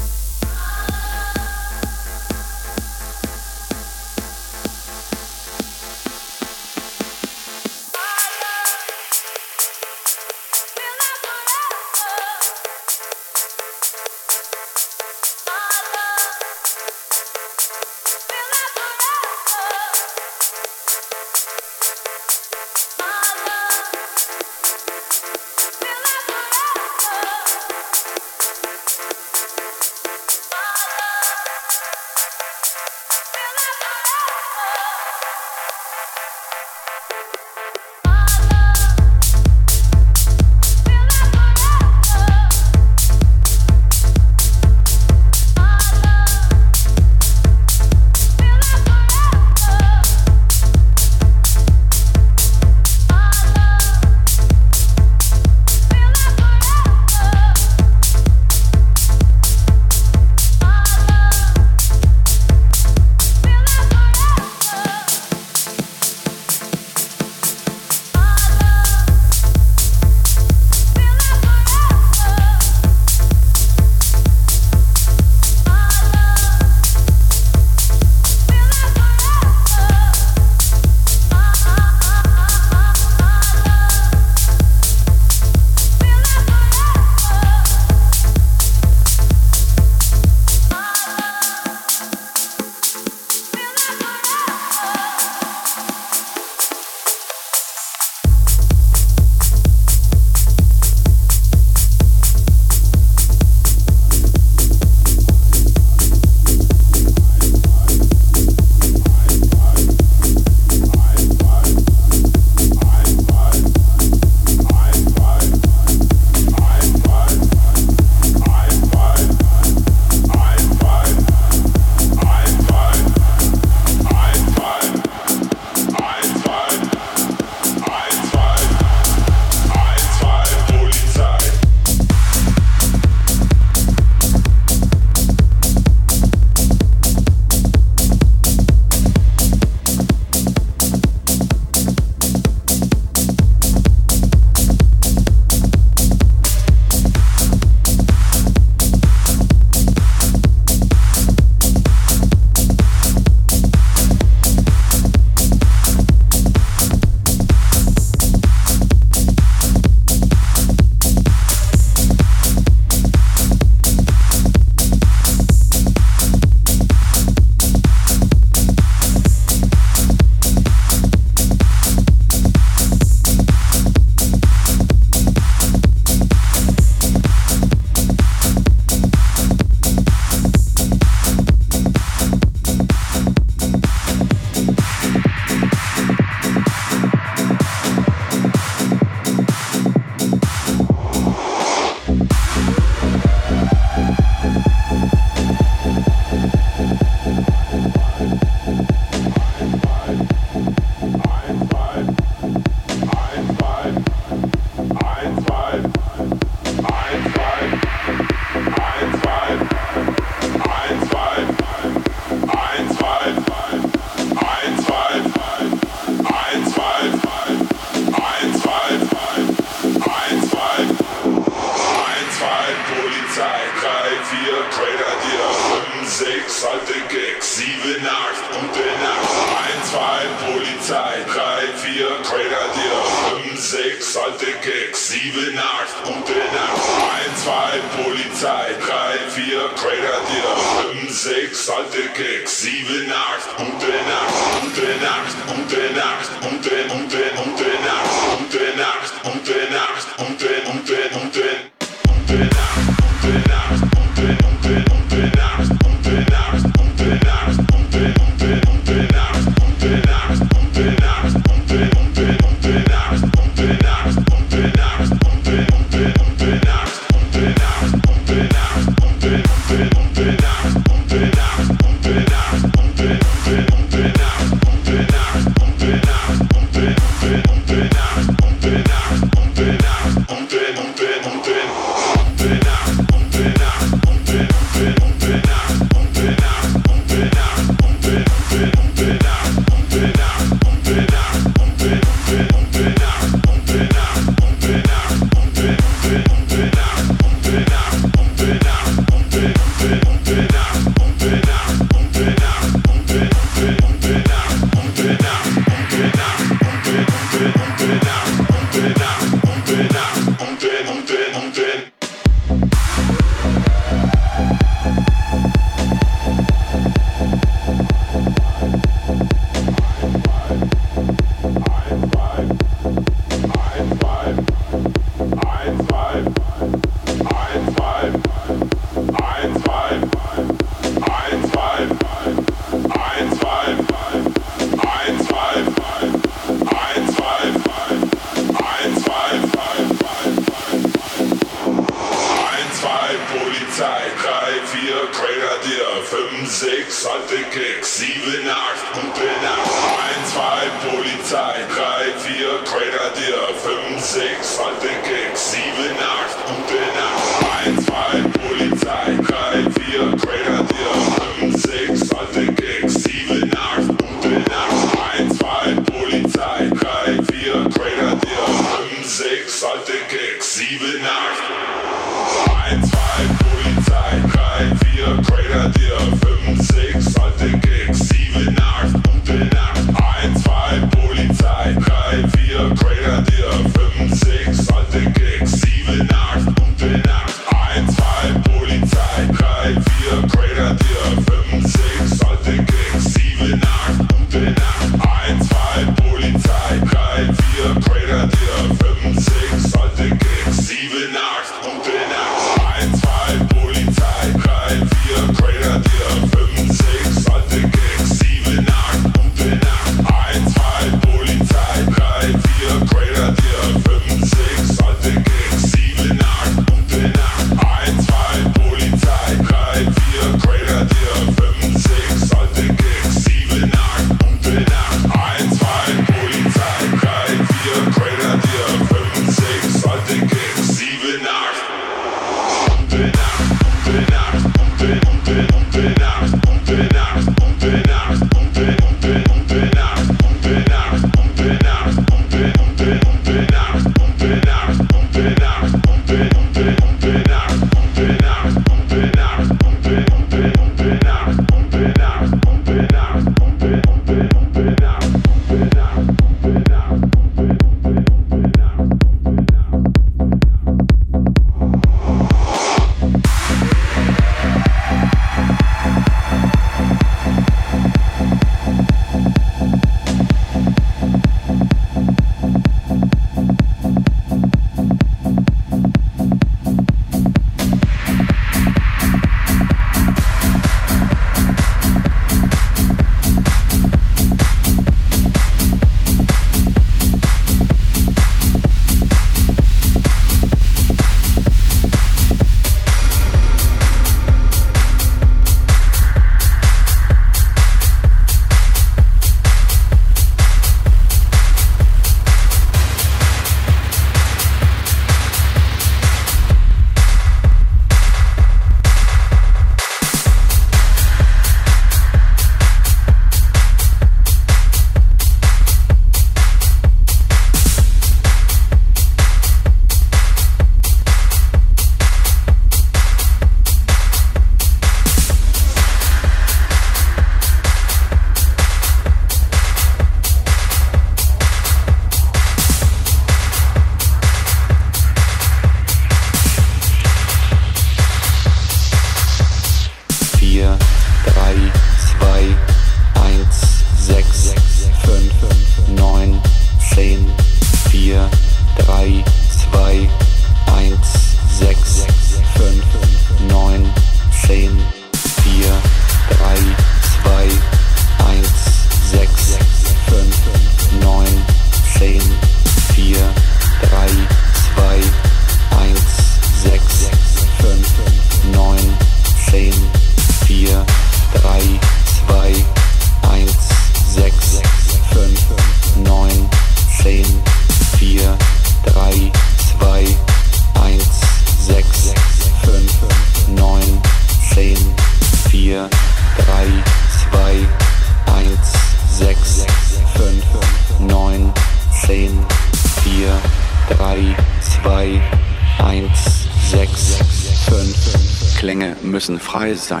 Müssen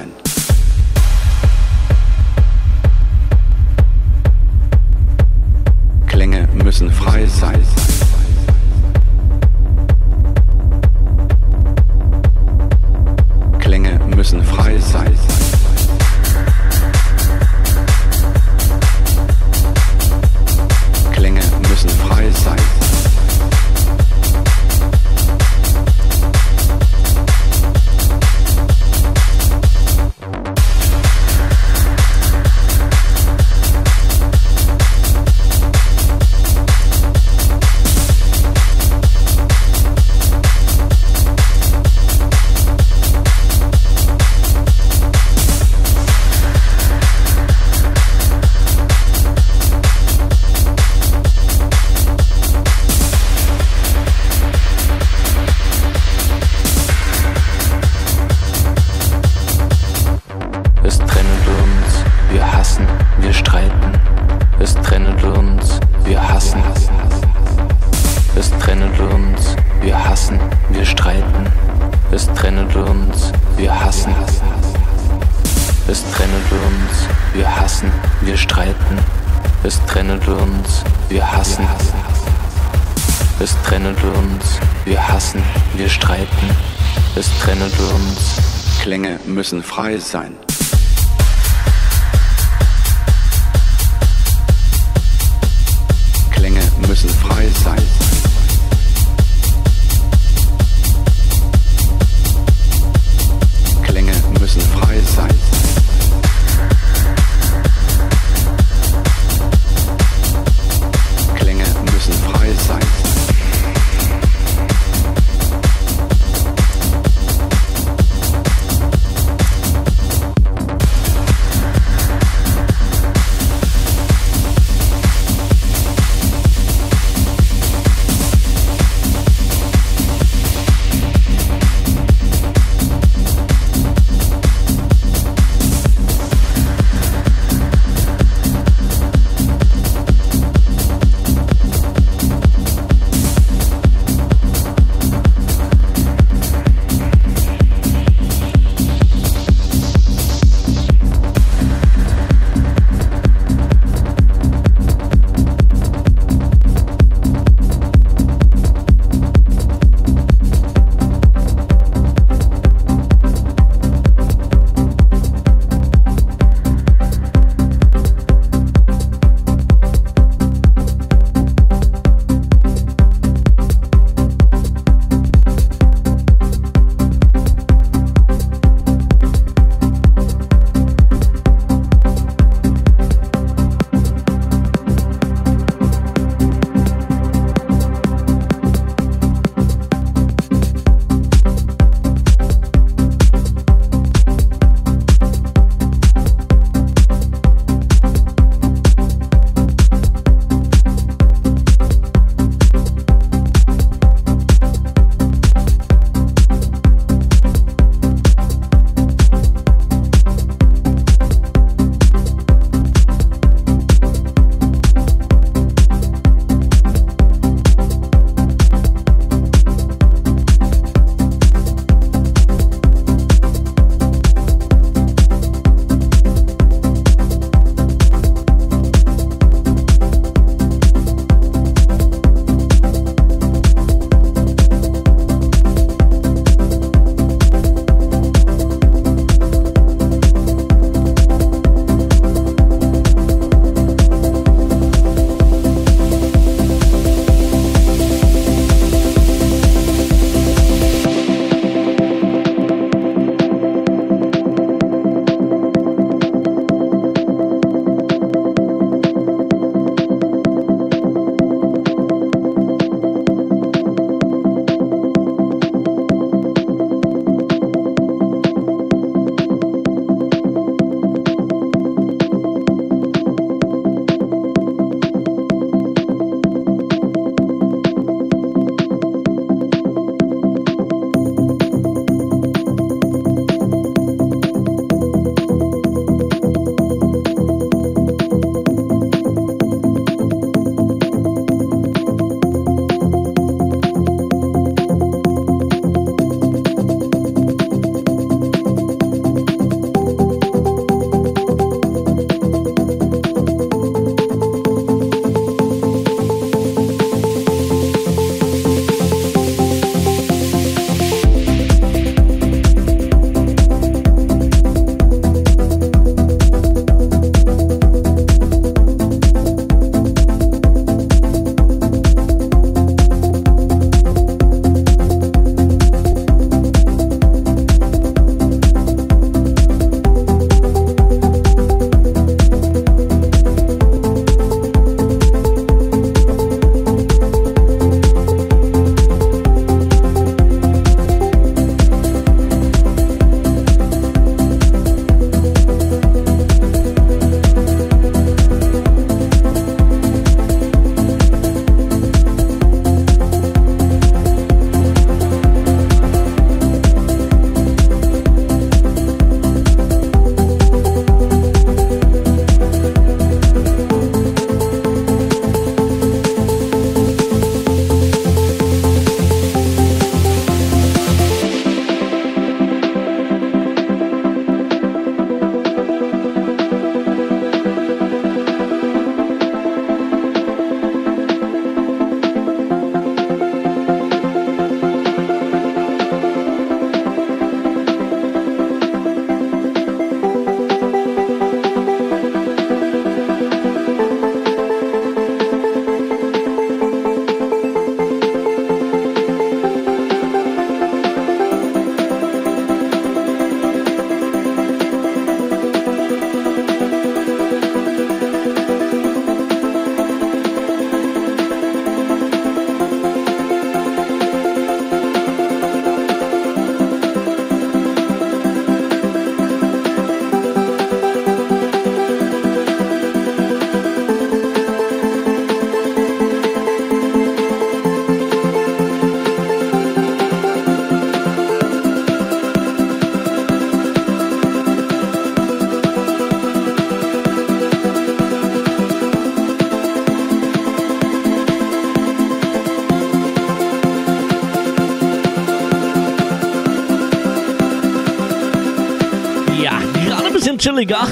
chilliger.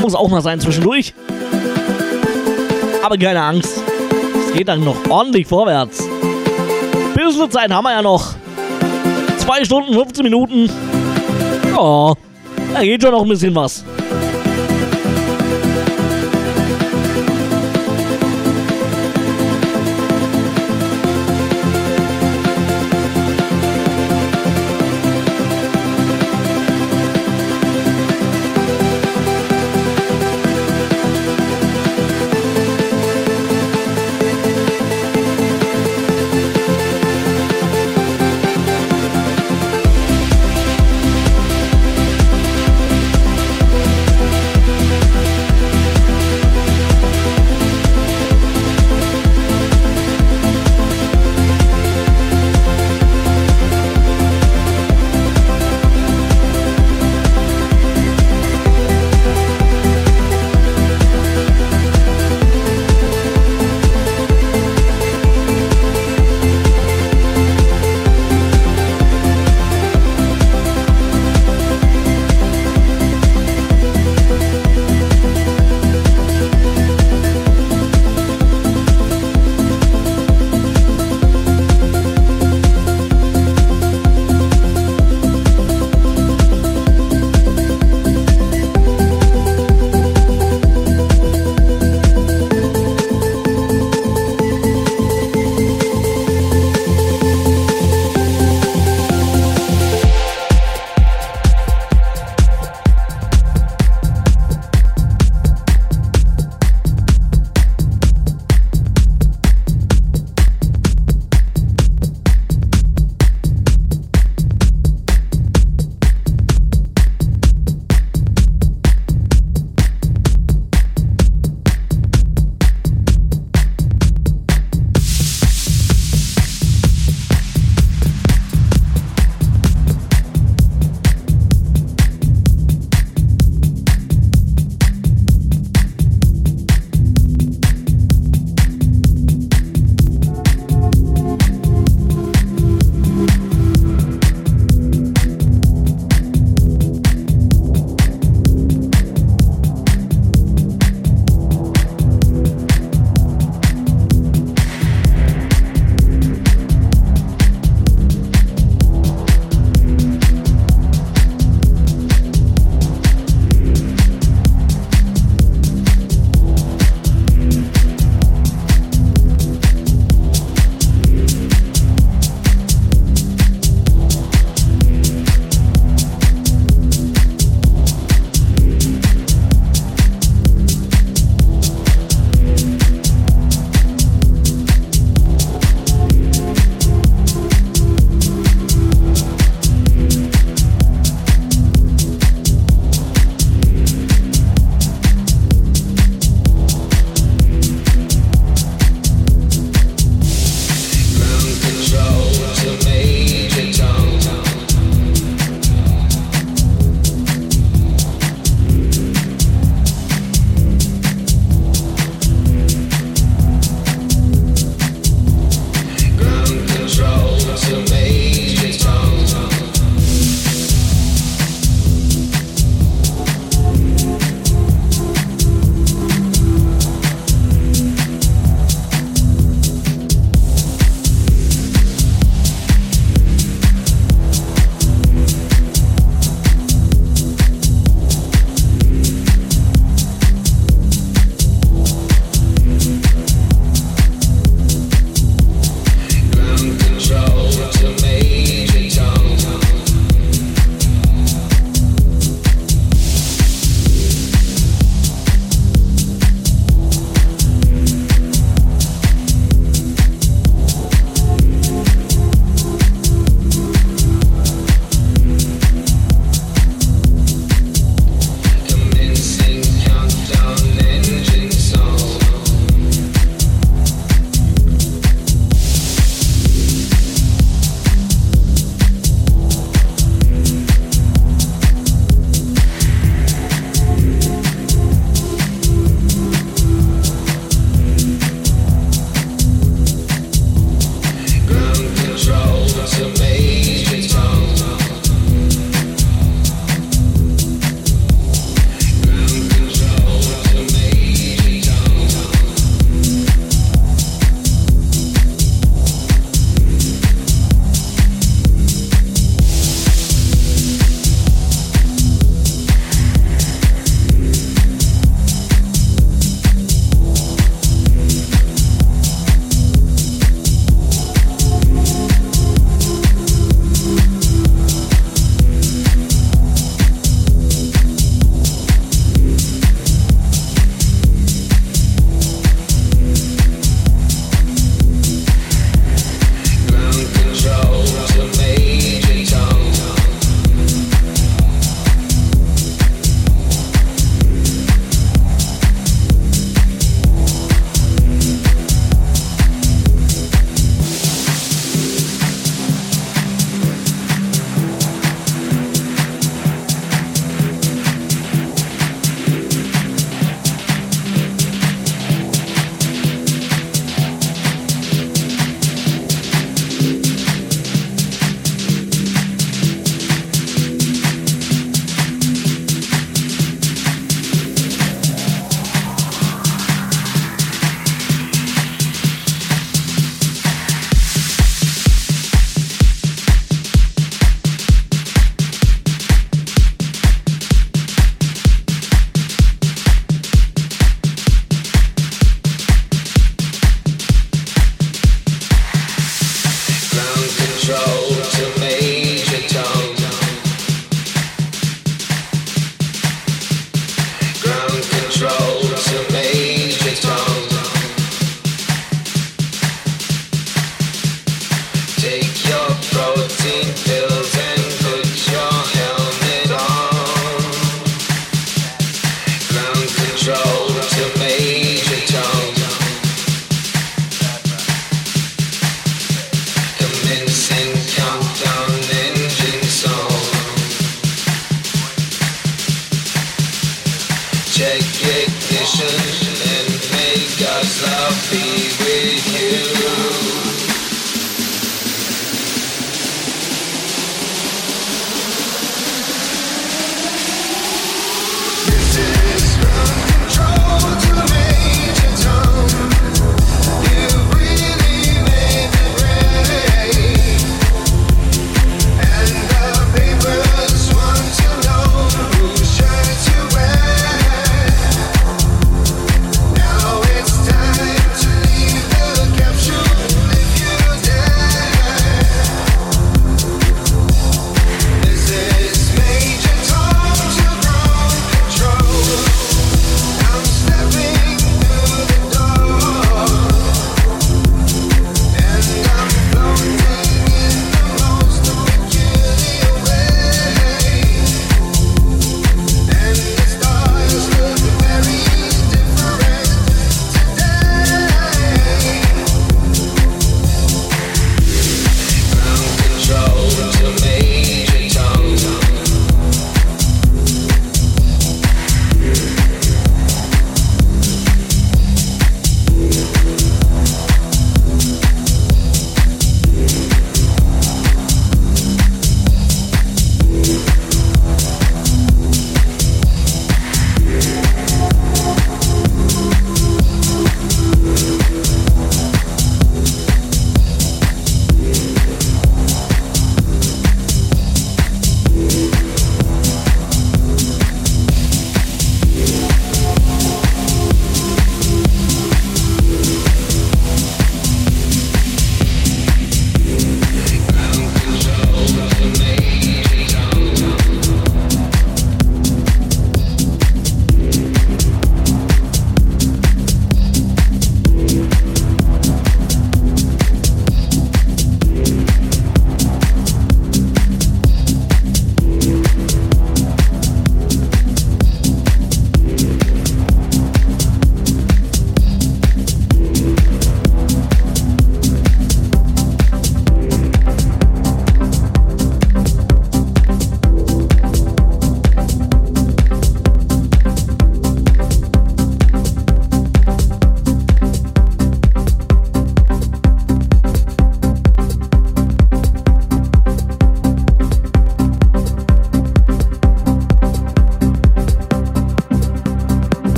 Muss auch mal sein zwischendurch. Aber keine Angst. Es geht dann noch ordentlich vorwärts. Bisschen Zeit haben wir ja noch. 2 Stunden, 15 Minuten. Oh, da geht schon noch ein bisschen was.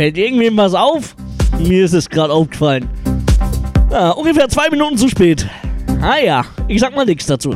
Fällt irgendwem was auf? Mir ist es gerade aufgefallen. Ja, ungefähr zwei Minuten zu spät. Ah ja, ich sag mal nichts dazu.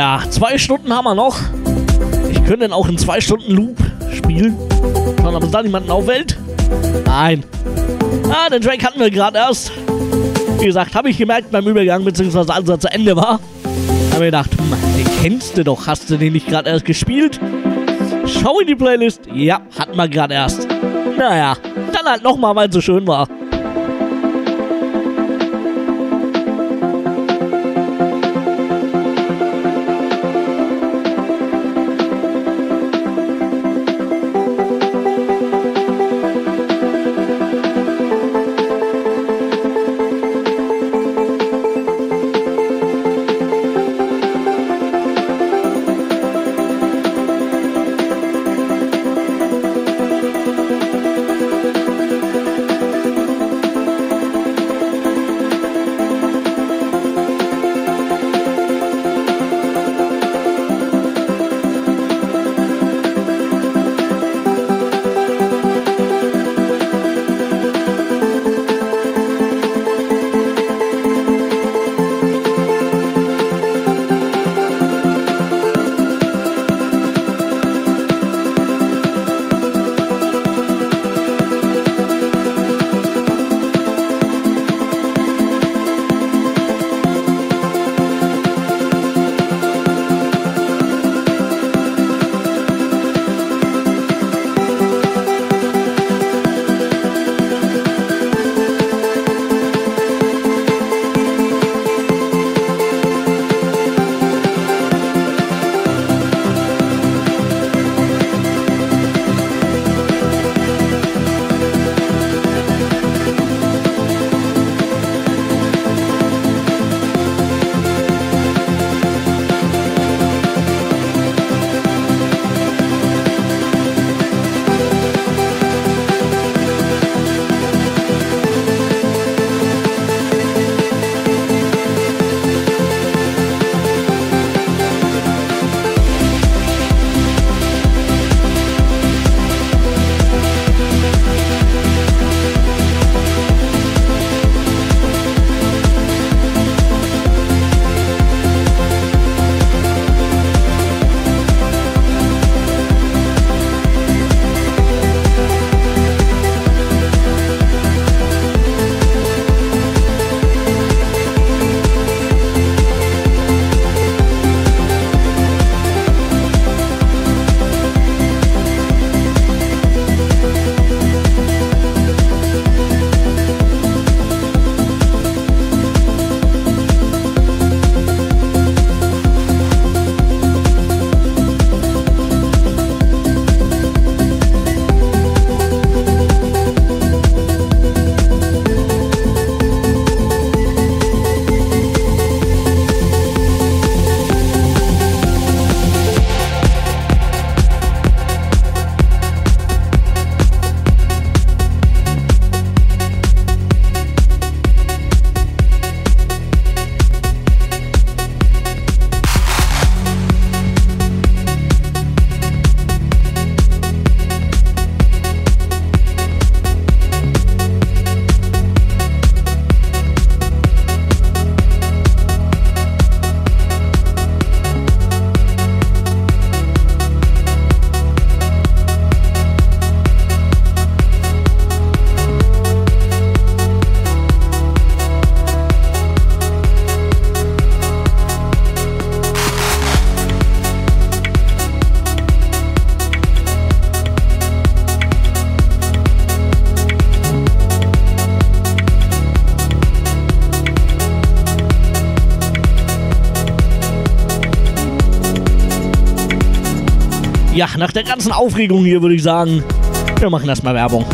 Ja, zwei Stunden haben wir noch. Ich könnte dann auch in zwei Stunden Loop spielen. Schauen, ob es da niemanden auffällt. Nein. Ah, den Track hatten wir gerade erst. Wie gesagt, habe ich gemerkt beim Übergang, beziehungsweise als er zu Ende war. Habe mir gedacht, hm, den kennst du doch. Hast du den nicht gerade erst gespielt? Schau in die Playlist. Ja, hatten wir gerade erst. Naja, dann halt nochmal, weil es so schön war. Ja, nach der ganzen Aufregung hier würde ich sagen, wir machen erstmal Werbung.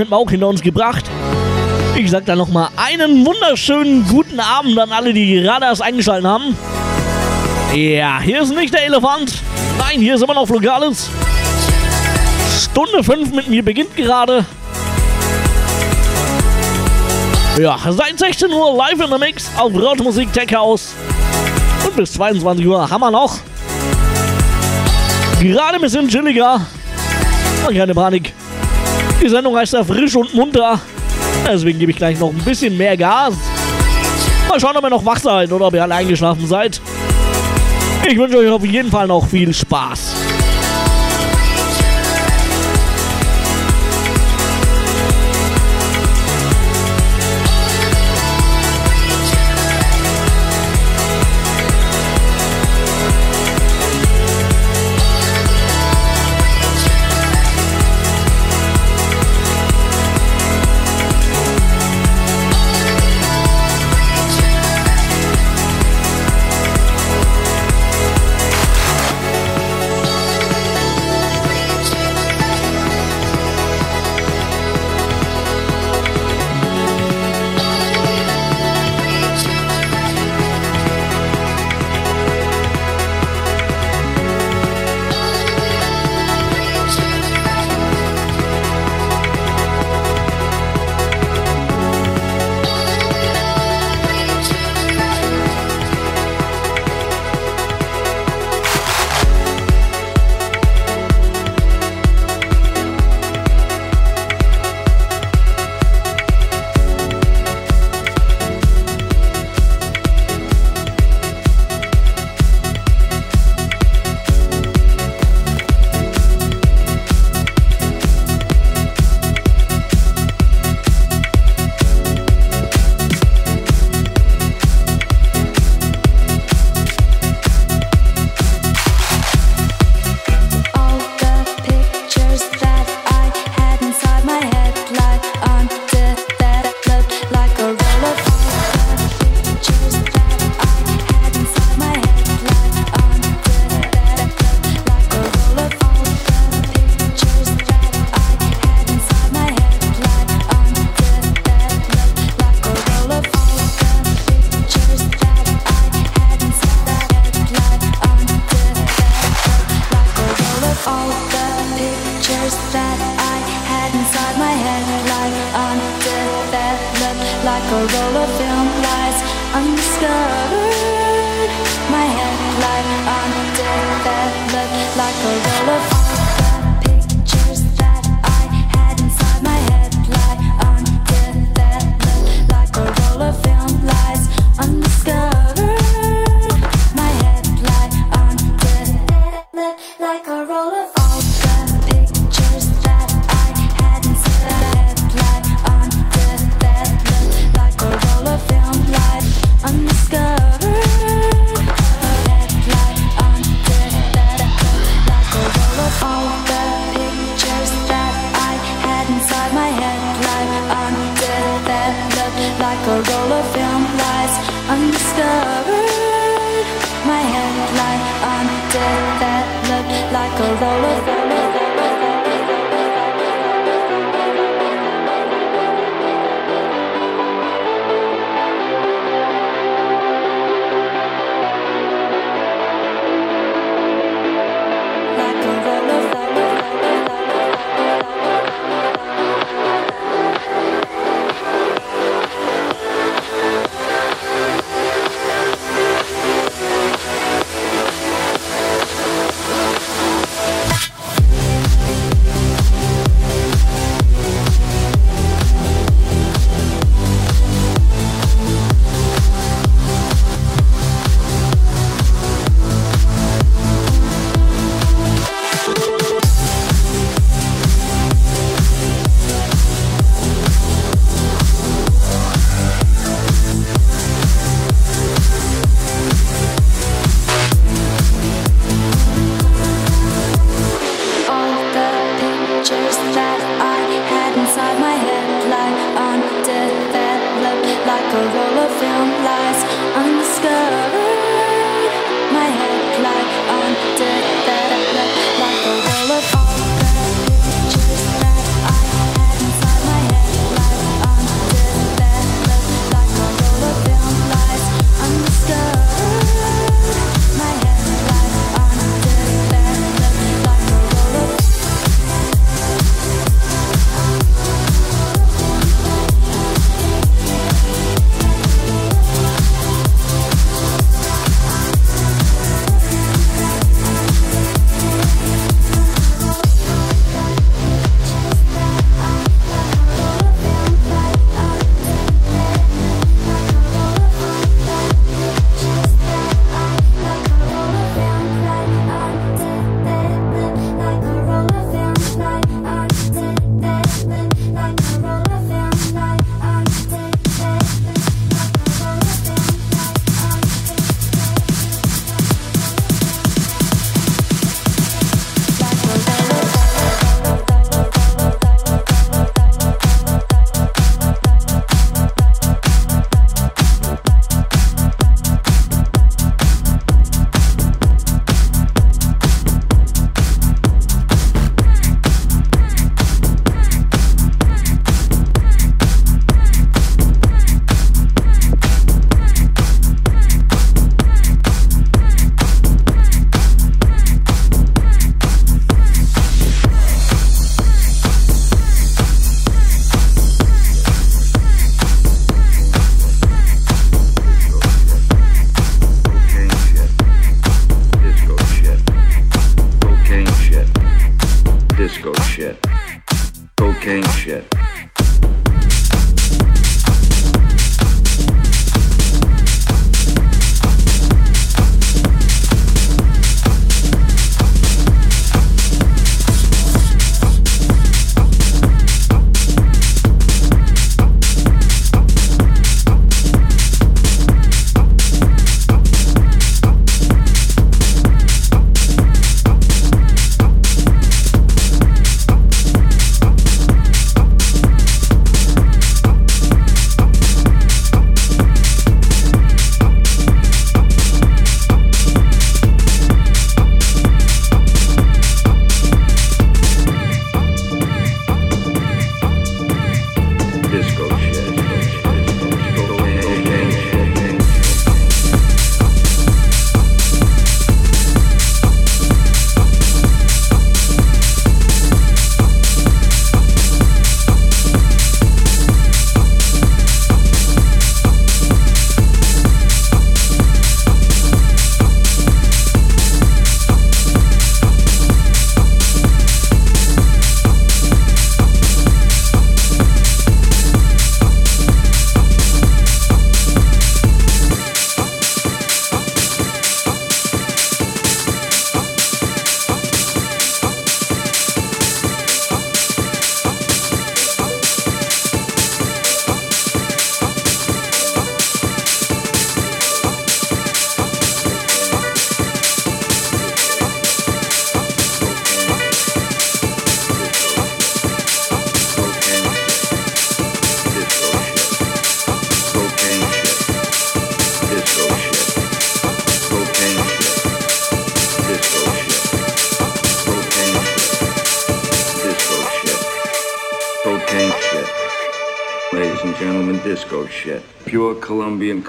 So, die Werbung hätten hinter uns gebracht. Ich sag dann nochmal einen wunderschönen guten Abend an alle, die gerade erst eingeschaltet haben. Ja, hier ist nicht der Elefant. Nein, hier ist immer noch Flugales. Stunde 5 mit mir beginnt gerade. Ja, seit 16 Uhr live in der Mix auf Rockmusik Tech House. Und bis 22 Uhr haben wir noch. Gerade ein bisschen chilliger. Und keine Panik. Die Sendung heißt ja frisch und munter. Deswegen gebe ich gleich noch ein bisschen mehr Gas. Mal schauen, ob ihr noch wach seid oder ob ihr alle eingeschlafen seid. Ich wünsche euch auf jeden Fall noch viel Spaß.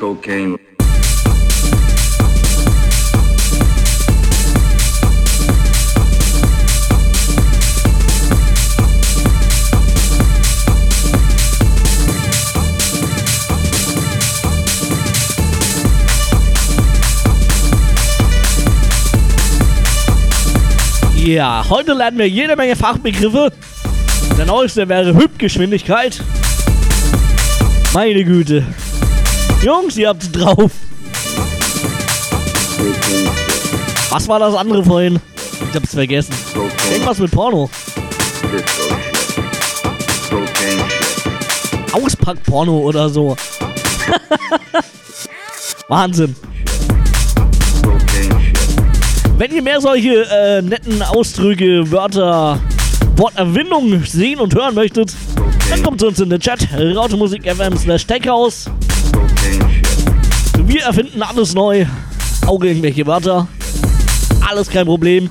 Cocaine. Ja, heute lernen wir jede Menge Fachbegriffe. Der neueste wäre Hübgeschwindigkeit. Meine Güte. Jungs, ihr habt's drauf. Was war das andere vorhin? Ich hab's vergessen. Irgendwas mit Porno. Auspackporno oder so. Wahnsinn. Wenn ihr mehr solche äh, netten Ausdrücke, Wörter, Worterwindungen sehen und hören möchtet, dann kommt zu uns in den Chat. Rautemusik FM slash Techhouse. Erfinden alles neu. Auch irgendwelche Wörter. Alles kein Problem.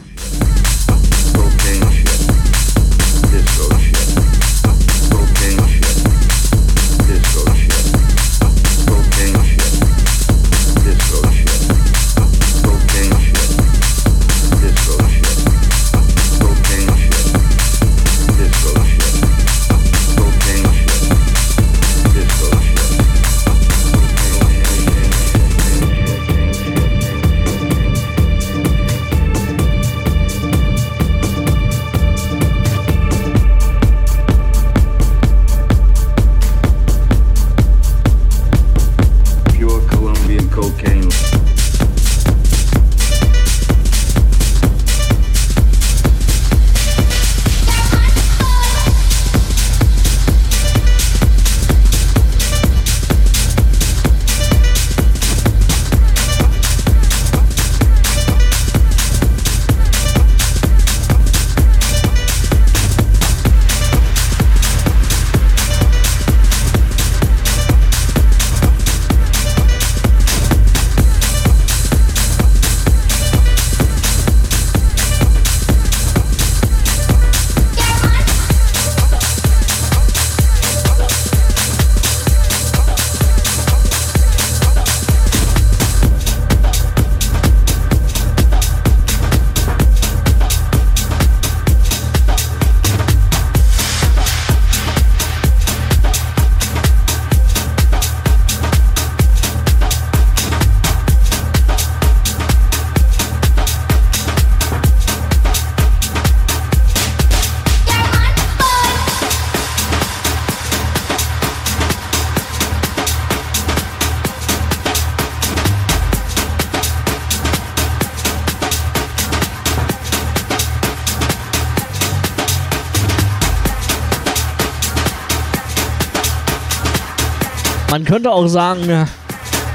Auch sagen, äh,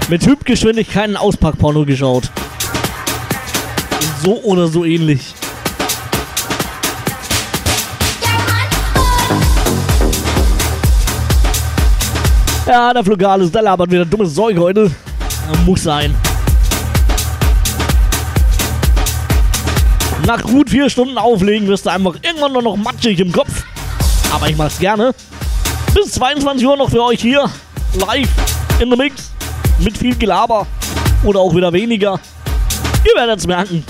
mit Hübgeschwindigkeit ein Auspackporno geschaut. So oder so ähnlich. Ja, der Flugales, der labert wieder dummes Zeug heute. Muss sein. Nach gut vier Stunden Auflegen wirst du einfach irgendwann nur noch matschig im Kopf. Aber ich mach's gerne. Bis 22 Uhr noch für euch hier. Live in the Mix. Mit viel Gelaber. Oder auch wieder weniger. Ihr werdet's merken.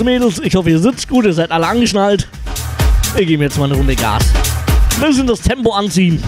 Jungs, Mädels, ich hoffe, ihr sitzt gut, ihr seid alle angeschnallt. Wir geben jetzt mal eine Runde Gas. Wir müssen das Tempo anziehen.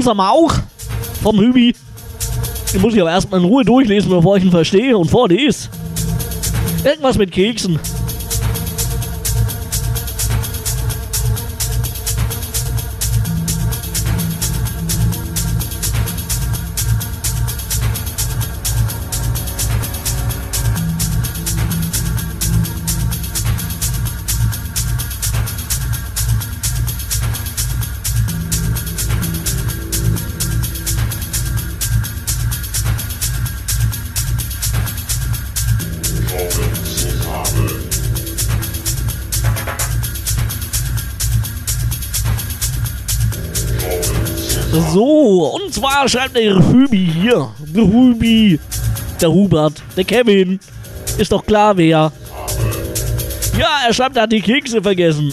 So, ein Gruß am auch vom Hübi. Den muss ich aber erstmal in Ruhe durchlesen, bevor ich ihn verstehe und vorlese. Irgendwas mit Keksen. Schreibt der Hübi hier. Der Hübi. Der Hubert. Der Kevin. Ist doch klar, wer. Ja, er schreibt, er hat die Kekse vergessen.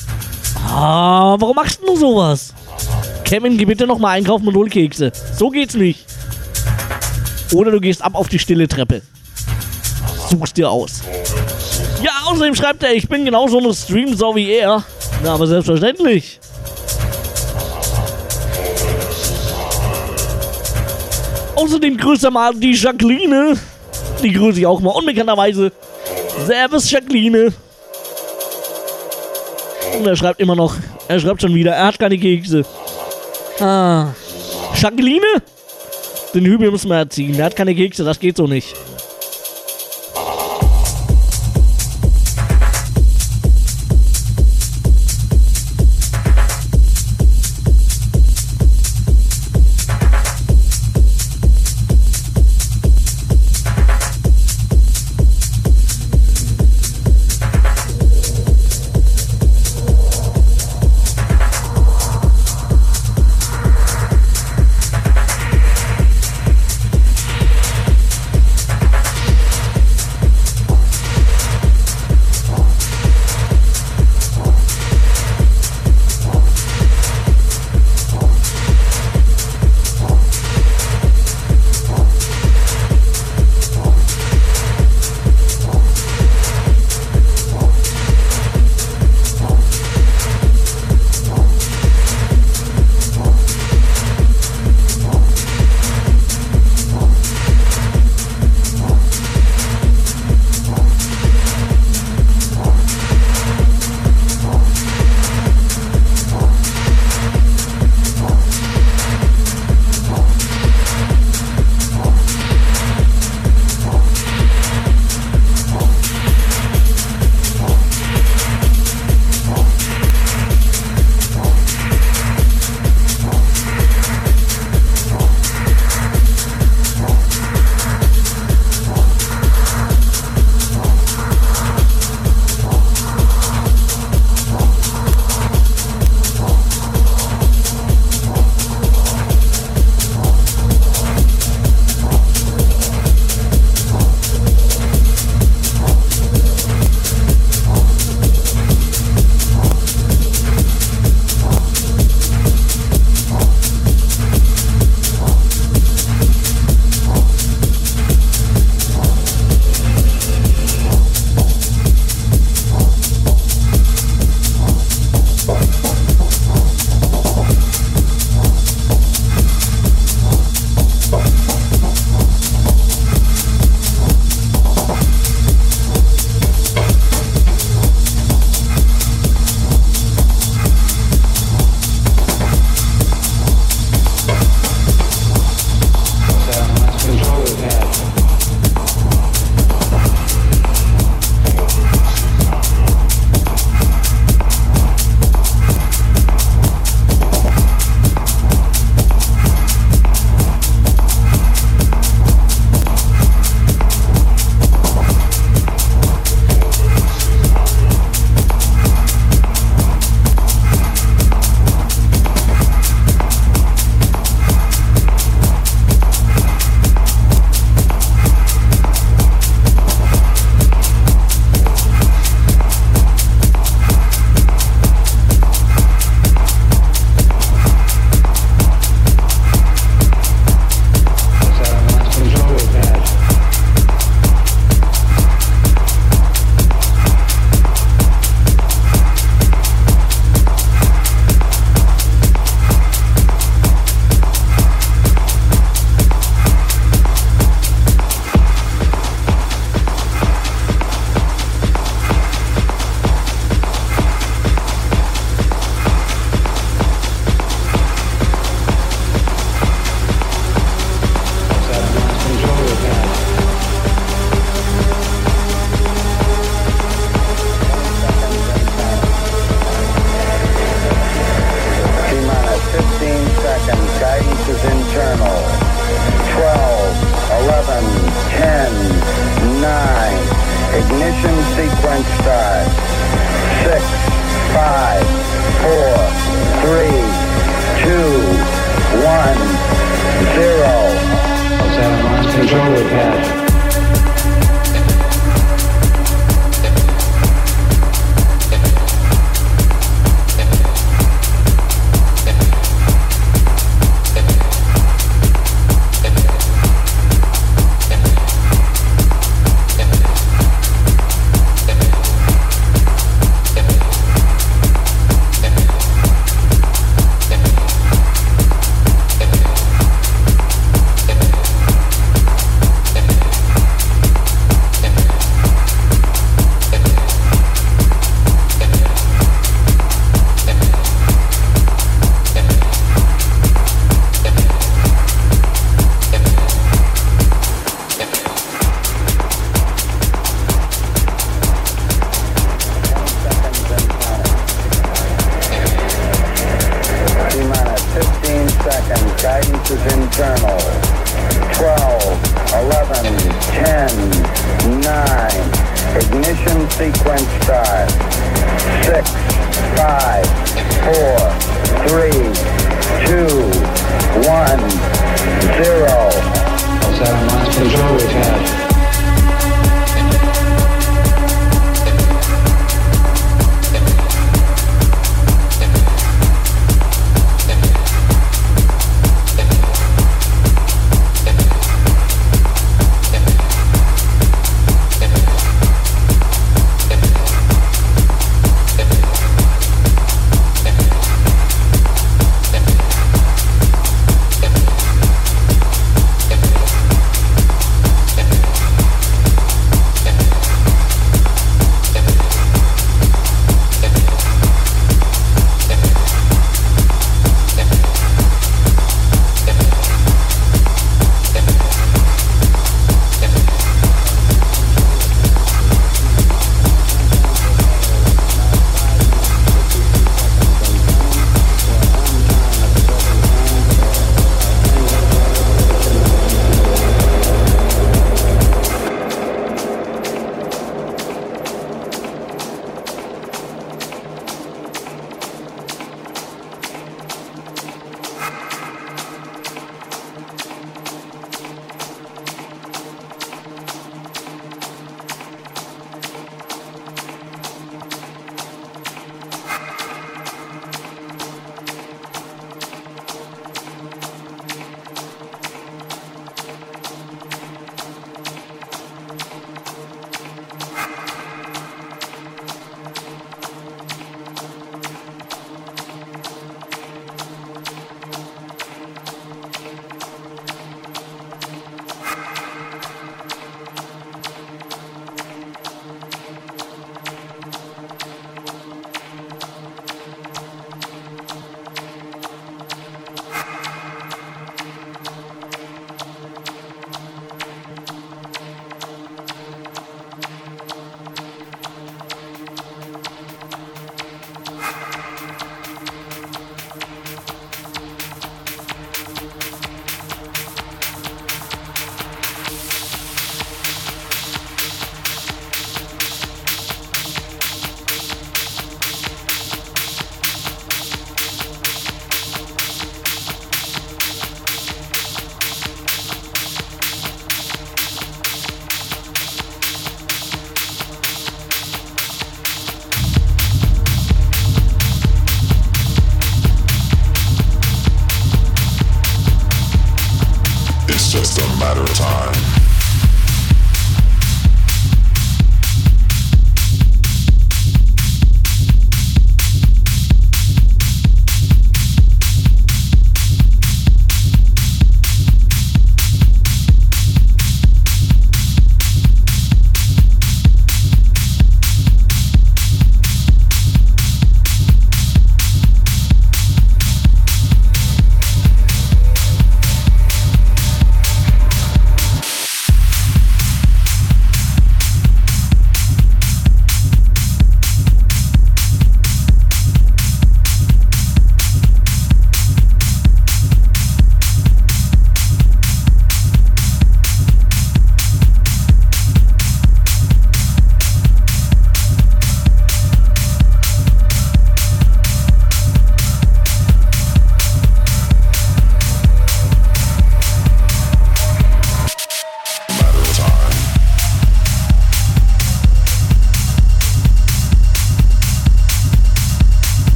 Ah, warum machst du sowas? Kevin, geh bitte nochmal einkaufen und hol Kekse. So geht's nicht. Oder du gehst ab auf die stille Treppe. Suchst dir aus. Ja, außerdem schreibt er, ich bin genauso eine Stream-Sau wie er. Na, aber selbstverständlich. Außerdem grüßt er mal die Jacqueline. Die grüße ich auch mal unbekannterweise. Servus, Jacqueline. Und er schreibt immer noch, er schreibt schon wieder, er hat keine Kekse. Ah. Jacqueline? Den Hübel müssen wir erziehen. Er hat keine Kekse, das geht so nicht.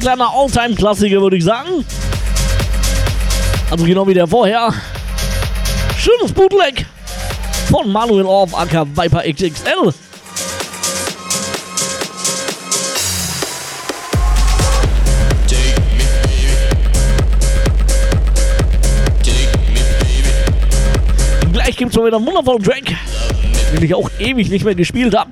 Kleiner Alltime-Klassiker, würde ich sagen. Also genau wie der vorher. Schönes Bootleg von Manuel Orff, aka Viper XXL. Gleich gibt es mal wieder einen wundervollen Track, den ich auch ewig nicht mehr gespielt habe.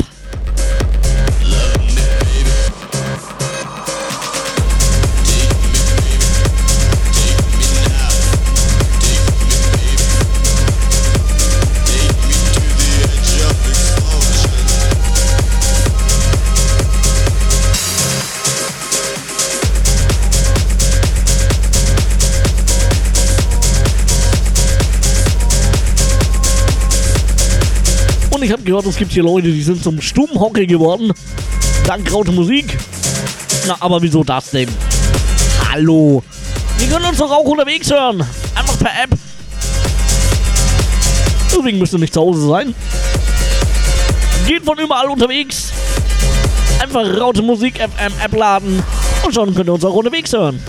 Und ich habe gehört, es gibt hier Leute, die sind zum Stummhocke geworden. Dank Raute Musik. Na, aber wieso das denn? Hallo. Wir können uns doch auch unterwegs hören. Einfach per App. Deswegen müsst ihr nicht zu Hause sein. Geht von überall unterwegs. Einfach Raute Musik FM App laden. Und schon könnt ihr uns auch unterwegs hören.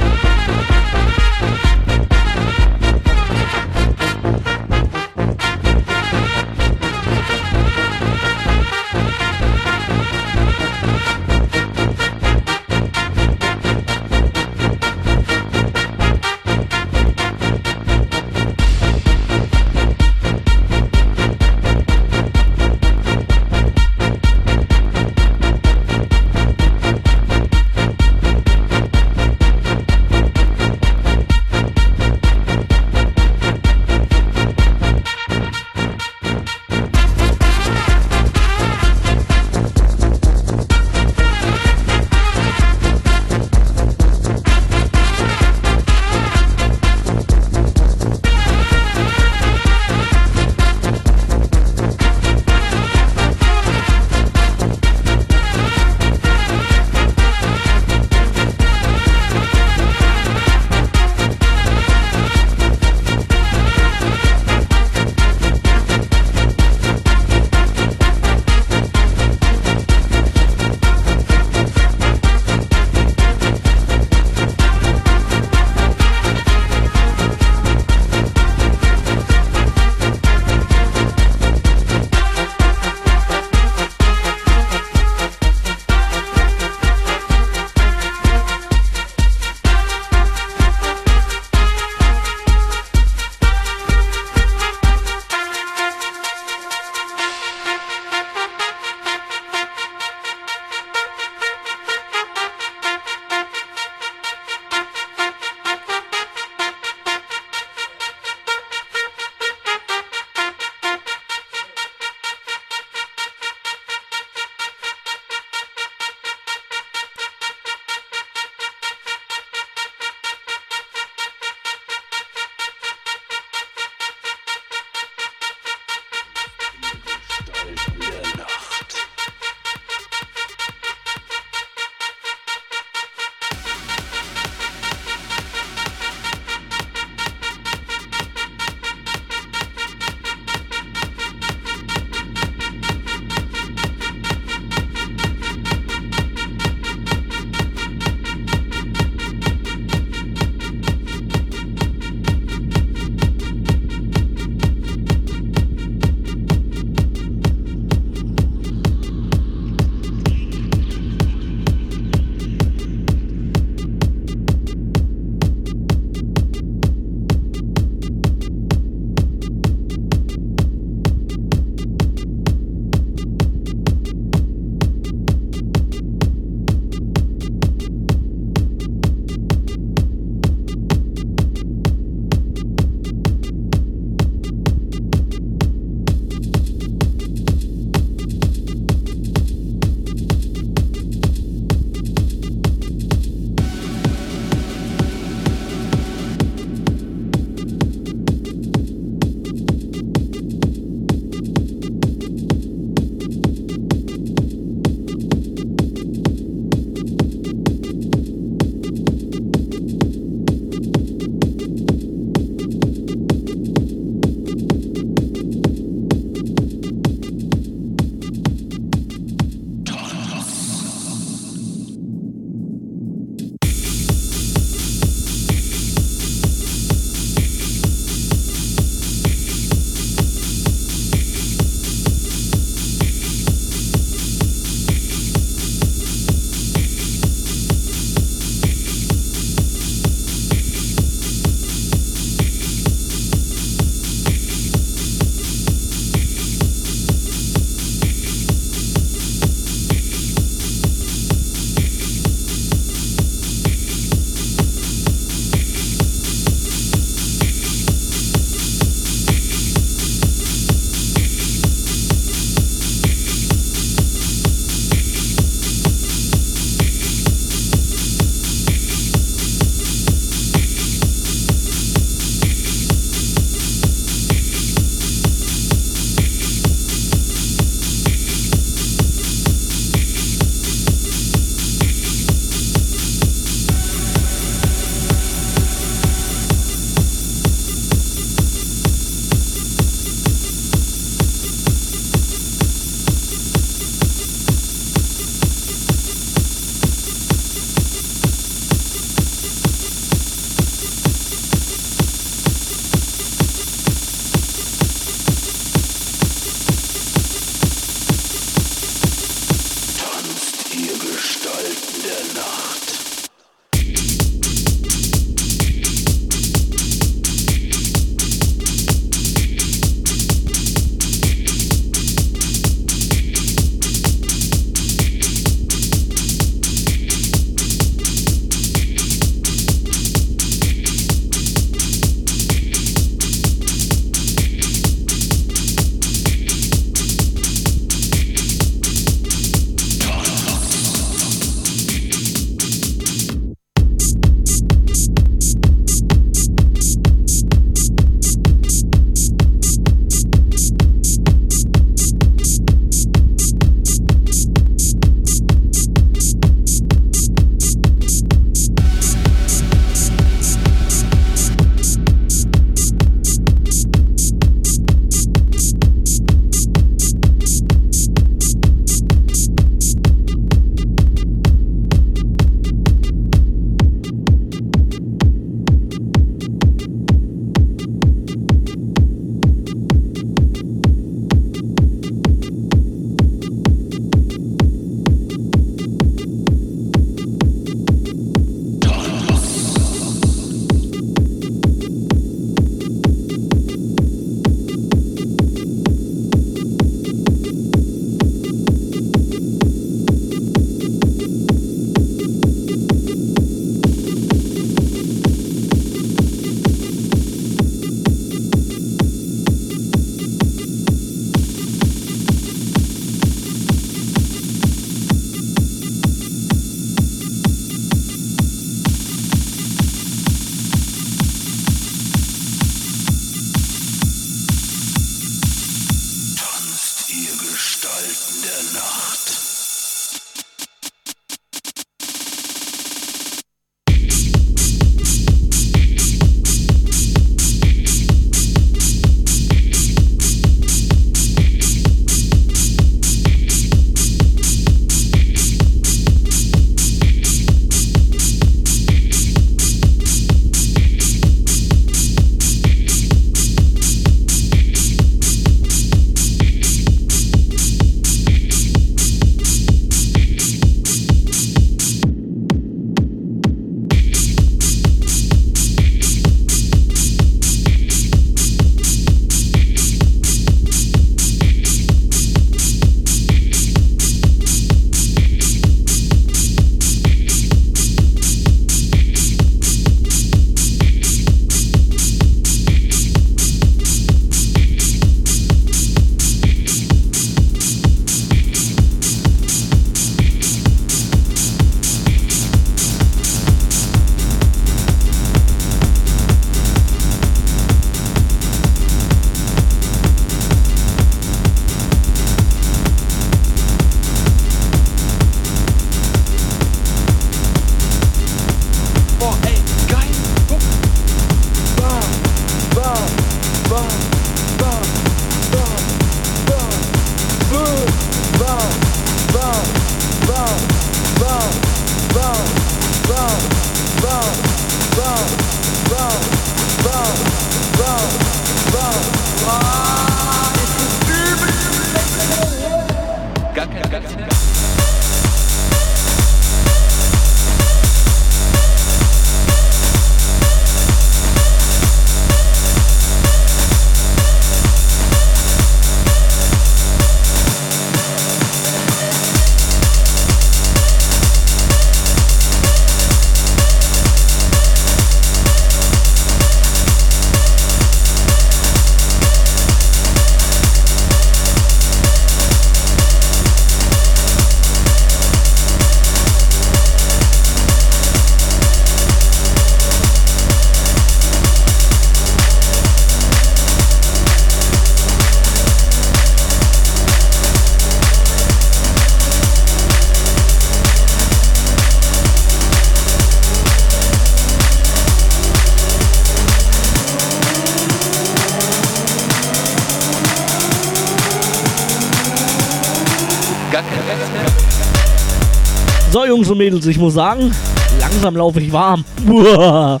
Jungs und Mädels, ich muss sagen, langsam laufe ich warm.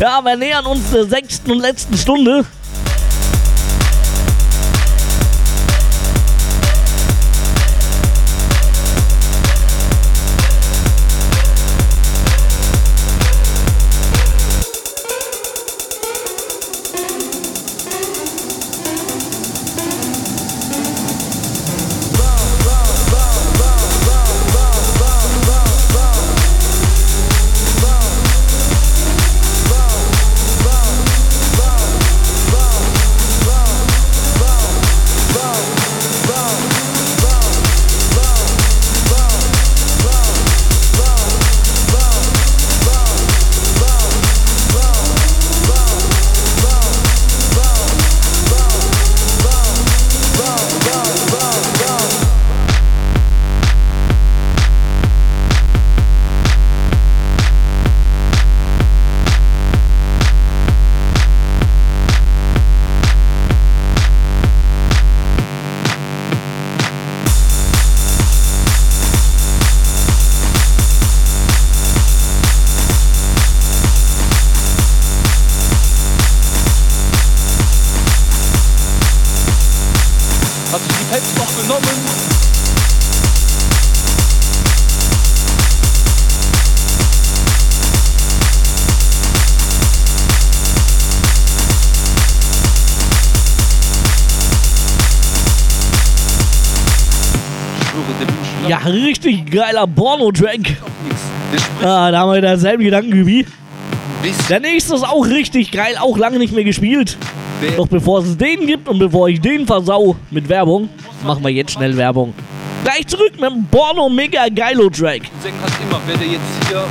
Ja, wir nähern uns der sechsten und letzten Stunde. Geiler Porno-Track. Ah, da haben wir denselben Gedanken wie. Der nächste ist auch richtig geil, auch lange nicht mehr gespielt. Doch bevor es den gibt und bevor ich den versau mit Werbung, machen wir jetzt schnell Werbung. Gleich zurück mit dem Porno Mega Geilo Track. Sänger hat immer, wer der jetzt hier.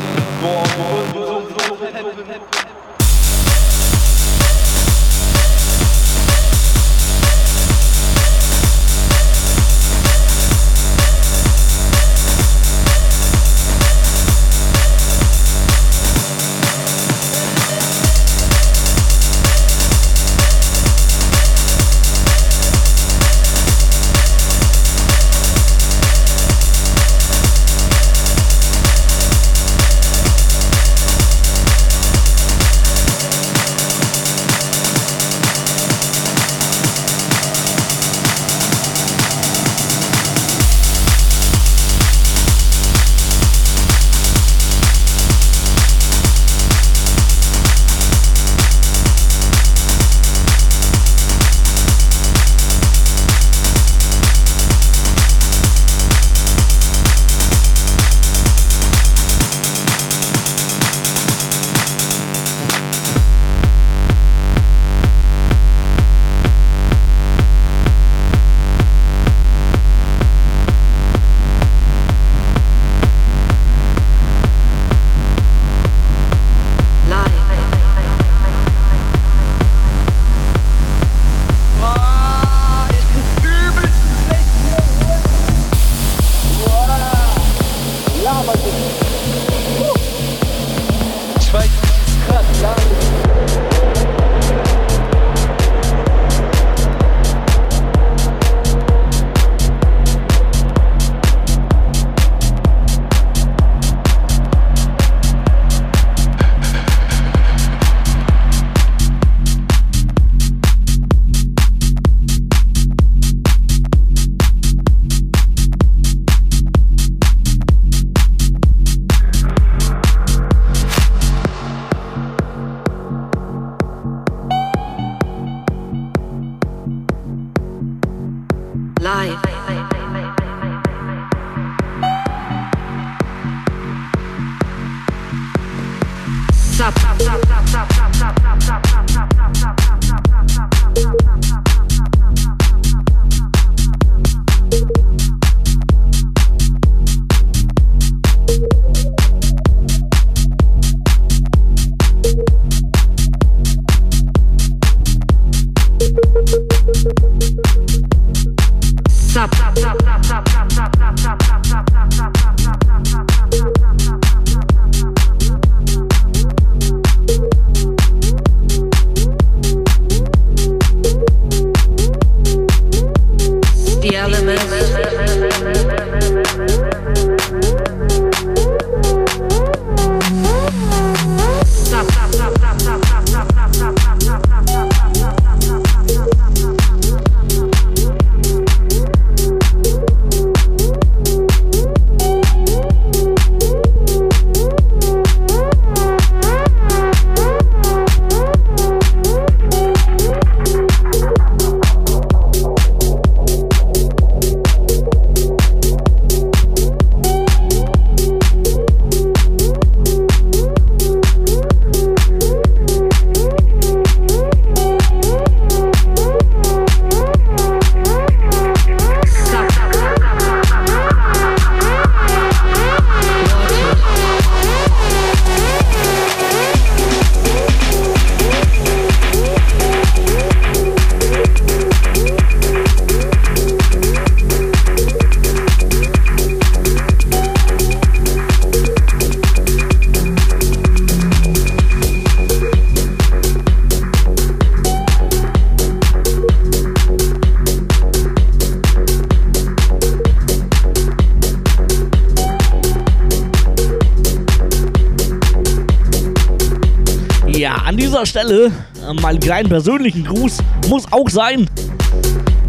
Stelle äh, mal einen kleinen persönlichen Gruß muss auch sein.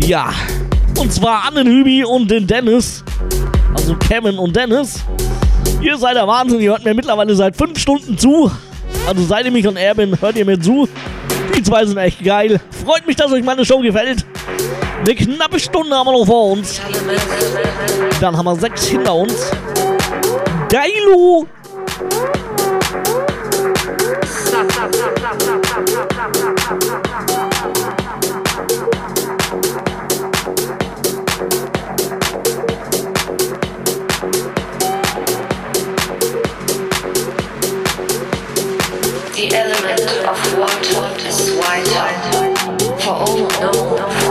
Ja, und zwar an den Hübi und den Dennis. Also Kevin und Dennis. Ihr seid der Wahnsinn, ihr hört mir mittlerweile seit fünf Stunden zu. Also seit ich mich und er bin, hört ihr mir zu. Die zwei sind echt geil. Freut mich, dass euch meine Show gefällt. Eine knappe Stunde haben wir noch vor uns. Dann haben wir sechs hinter uns. Geilo! Element of water is vital for all known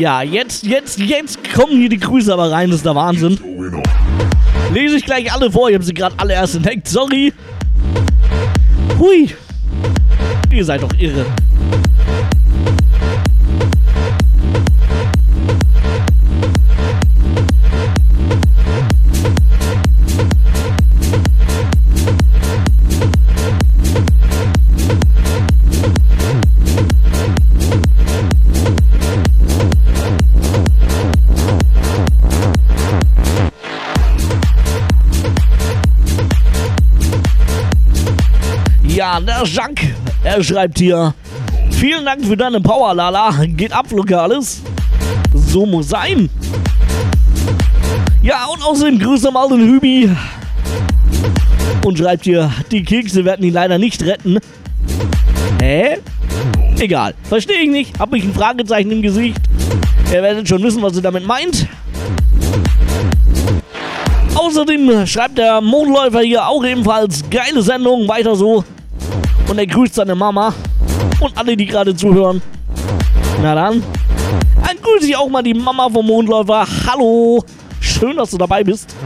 Ja, jetzt, jetzt, jetzt kommen hier die Grüße aber rein, das ist der Wahnsinn. Lese ich gleich alle vor, ich habe sie gerade alle erst entdeckt, sorry. Hui. Ihr seid doch irre. Ja, der Jacques, er schreibt hier. Vielen Dank für deine Power, Lala. Geht ab, Lokales. So muss sein. Ja, und außerdem grüße mal den Hübi. Und schreibt hier, die Kekse werden ihn leider nicht retten. Hä? Egal. Verstehe ich nicht. Hab ich ein Fragezeichen im Gesicht. Ihr werdet schon wissen, was ihr damit meint. Außerdem schreibt der Mondläufer hier auch ebenfalls geile Sendung, weiter so. Und er grüßt seine Mama und alle, die gerade zuhören. Na dann, dann grüße ich auch mal die Mama vom Mondläufer. Hallo, schön, dass du dabei bist.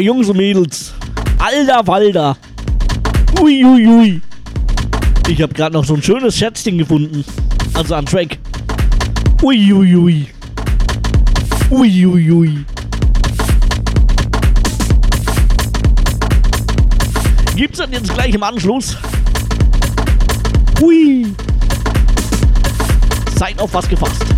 Jungs und Mädels. Alter Walder. Ui, ui, ui. Ich habe gerade noch so ein schönes Schätzchen gefunden. Also an Track. Ui, ui, ui. Ui, ui, ui. Gibt's dann jetzt gleich im Anschluss? Hui. Seid auf was gefasst.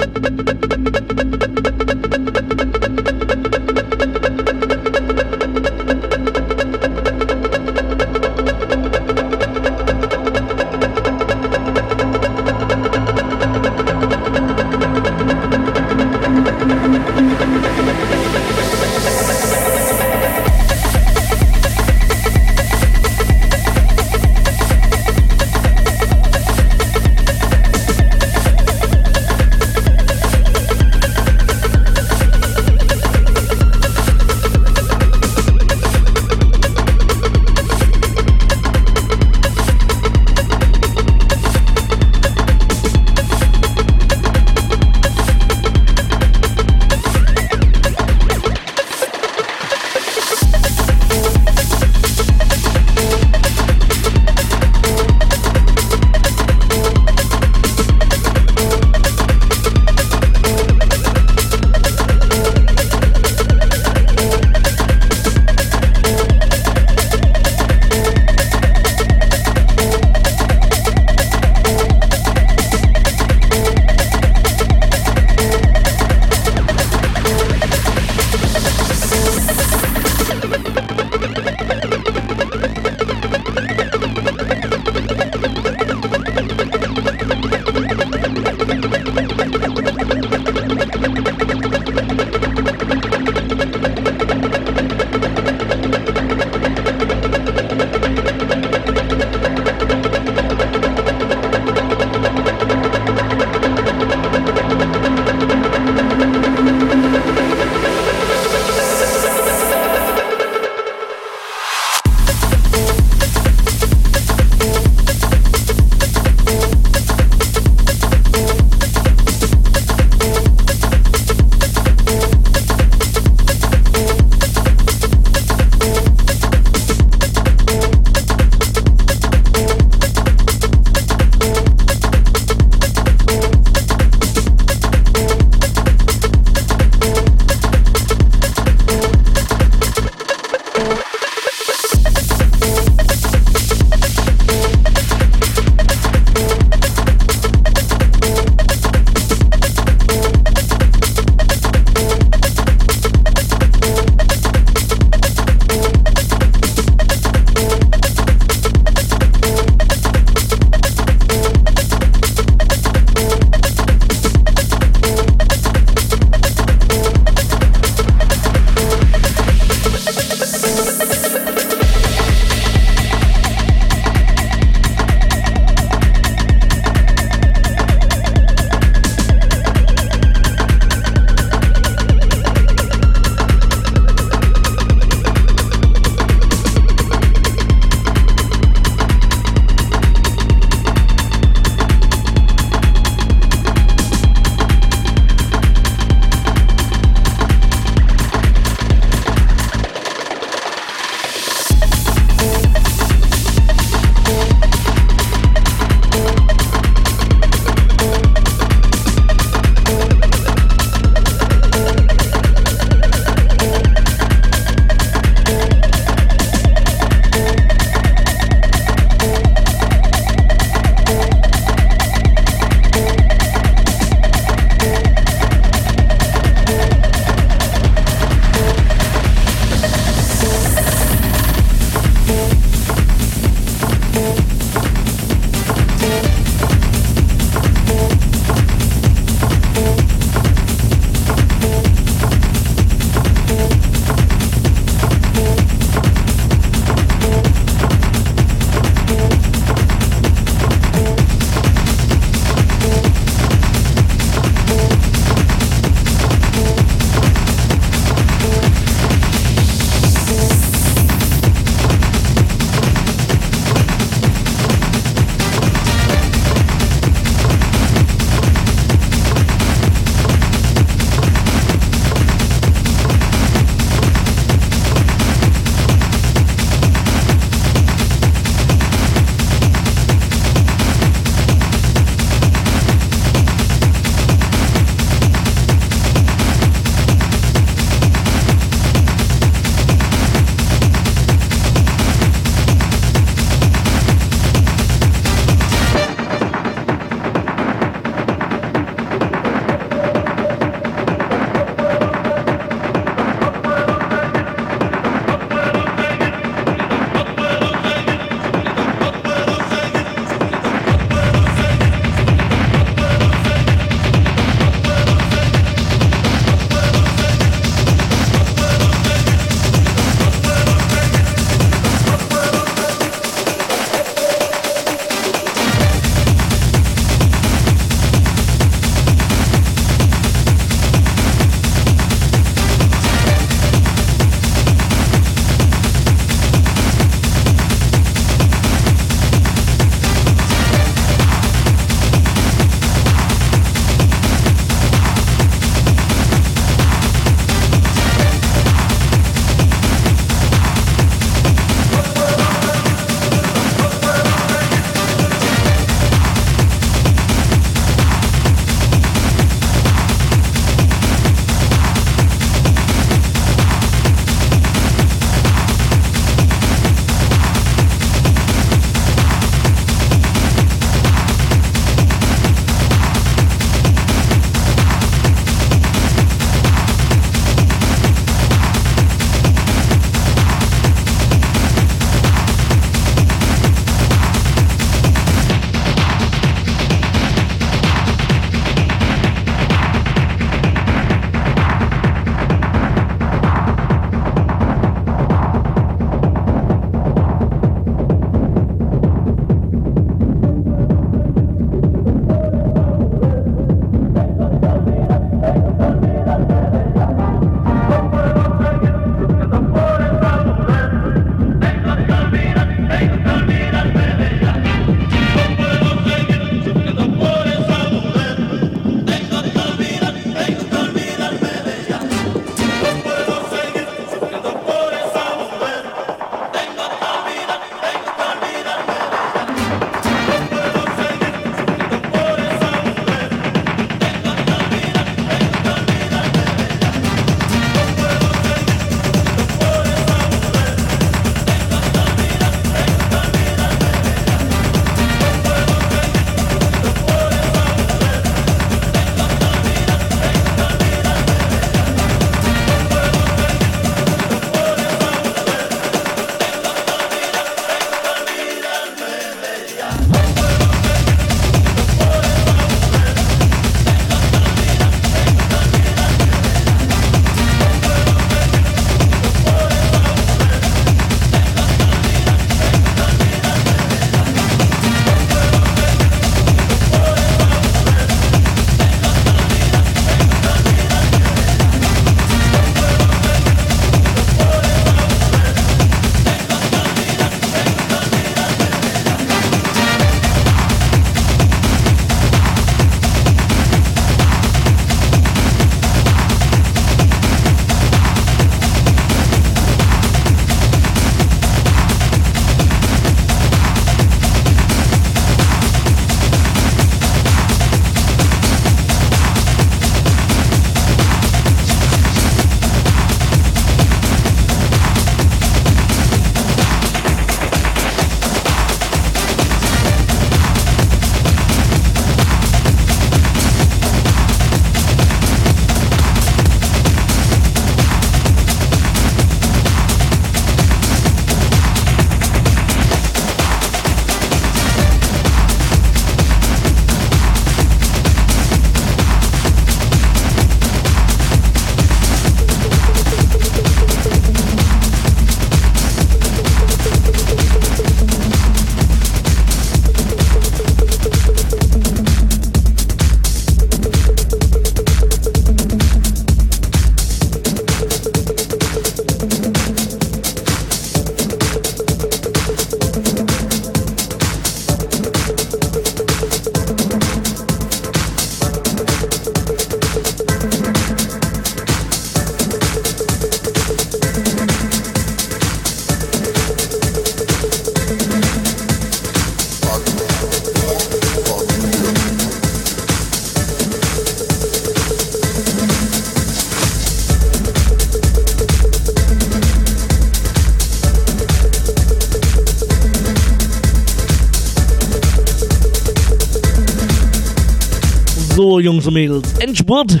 Jungs und Mädels, Endspurt.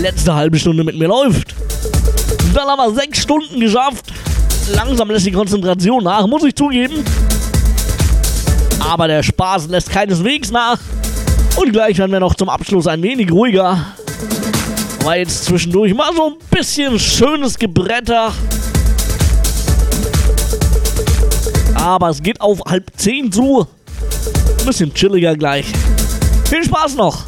Letzte halbe Stunde mit mir läuft. Dann haben wir sechs Stunden geschafft. Langsam lässt die Konzentration nach, muss ich zugeben. Aber der Spaß lässt keineswegs nach. Und gleich werden wir noch zum Abschluss ein wenig ruhiger. War jetzt zwischendurch mal so ein bisschen schönes Gebretter. Aber es geht auf halb zehn zu. Ein bisschen chilliger gleich. Viel Spaß noch!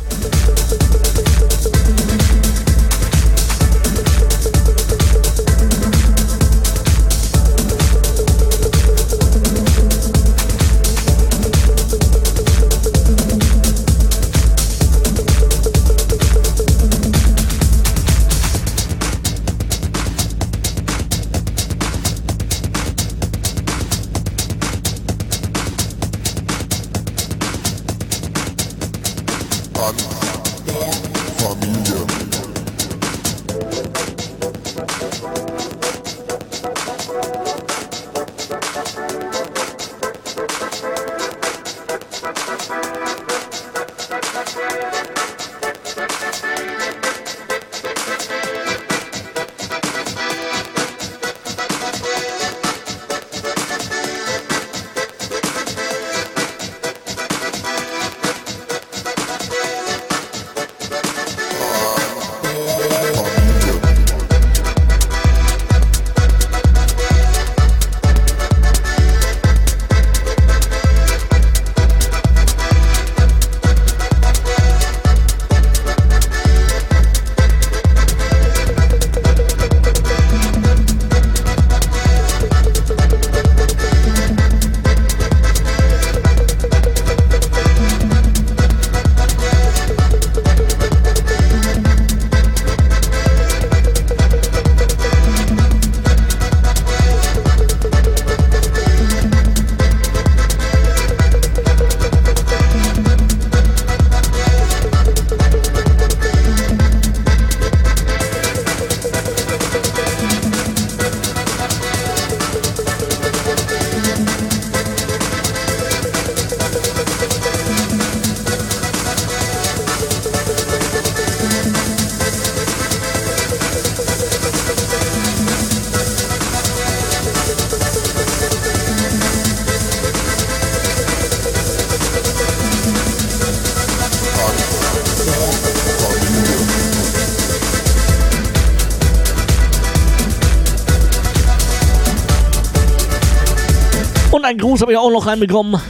Und Gruß habe ich auch noch reinbekommen.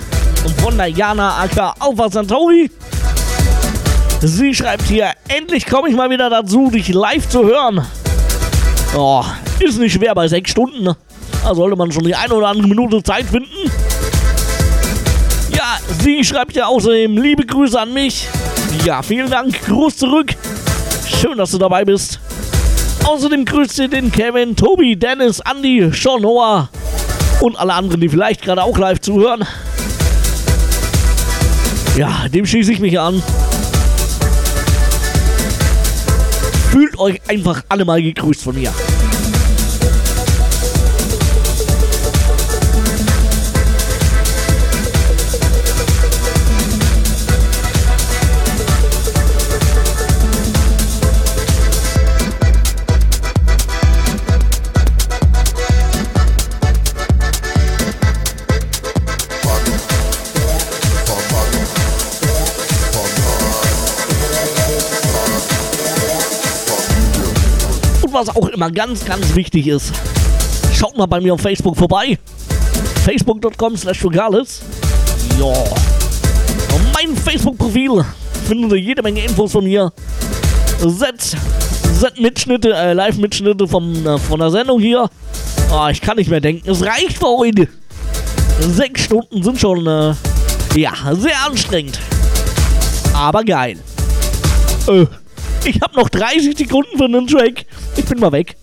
Von der Jana Aka Alpha Centauri. Sie schreibt hier, endlich komme ich mal wieder dazu, dich live zu hören. Oh, ist nicht schwer bei sechs Stunden. ne? Da sollte man schon die eine oder andere Minute Zeit finden. Ja, sie schreibt ja außerdem liebe Grüße an mich. Ja, vielen Dank. Gruß zurück. Schön, dass du dabei bist. Außerdem grüßt sie den Kevin, Tobi, Dennis, Andy, Sean Noah und alle anderen, die vielleicht gerade auch live zuhören. Ja, dem schließe ich mich an. Fühlt euch einfach alle mal gegrüßt von mir. Immer ganz, ganz wichtig ist, schaut mal bei mir auf Facebook vorbei. Facebook.com slash Fugales. Ja. Und mein Facebook-Profil findet ihr jede Menge Infos von mir. Set, Set-Mitschnitte, äh, Live-Mitschnitte äh, von der Sendung hier. Ah, ich kann nicht mehr denken. Es reicht für heute. Sechs Stunden sind schon, äh, ja, sehr anstrengend. Aber geil. Äh, ich habe noch 30 Sekunden für einen Track. Ich bin mal weg.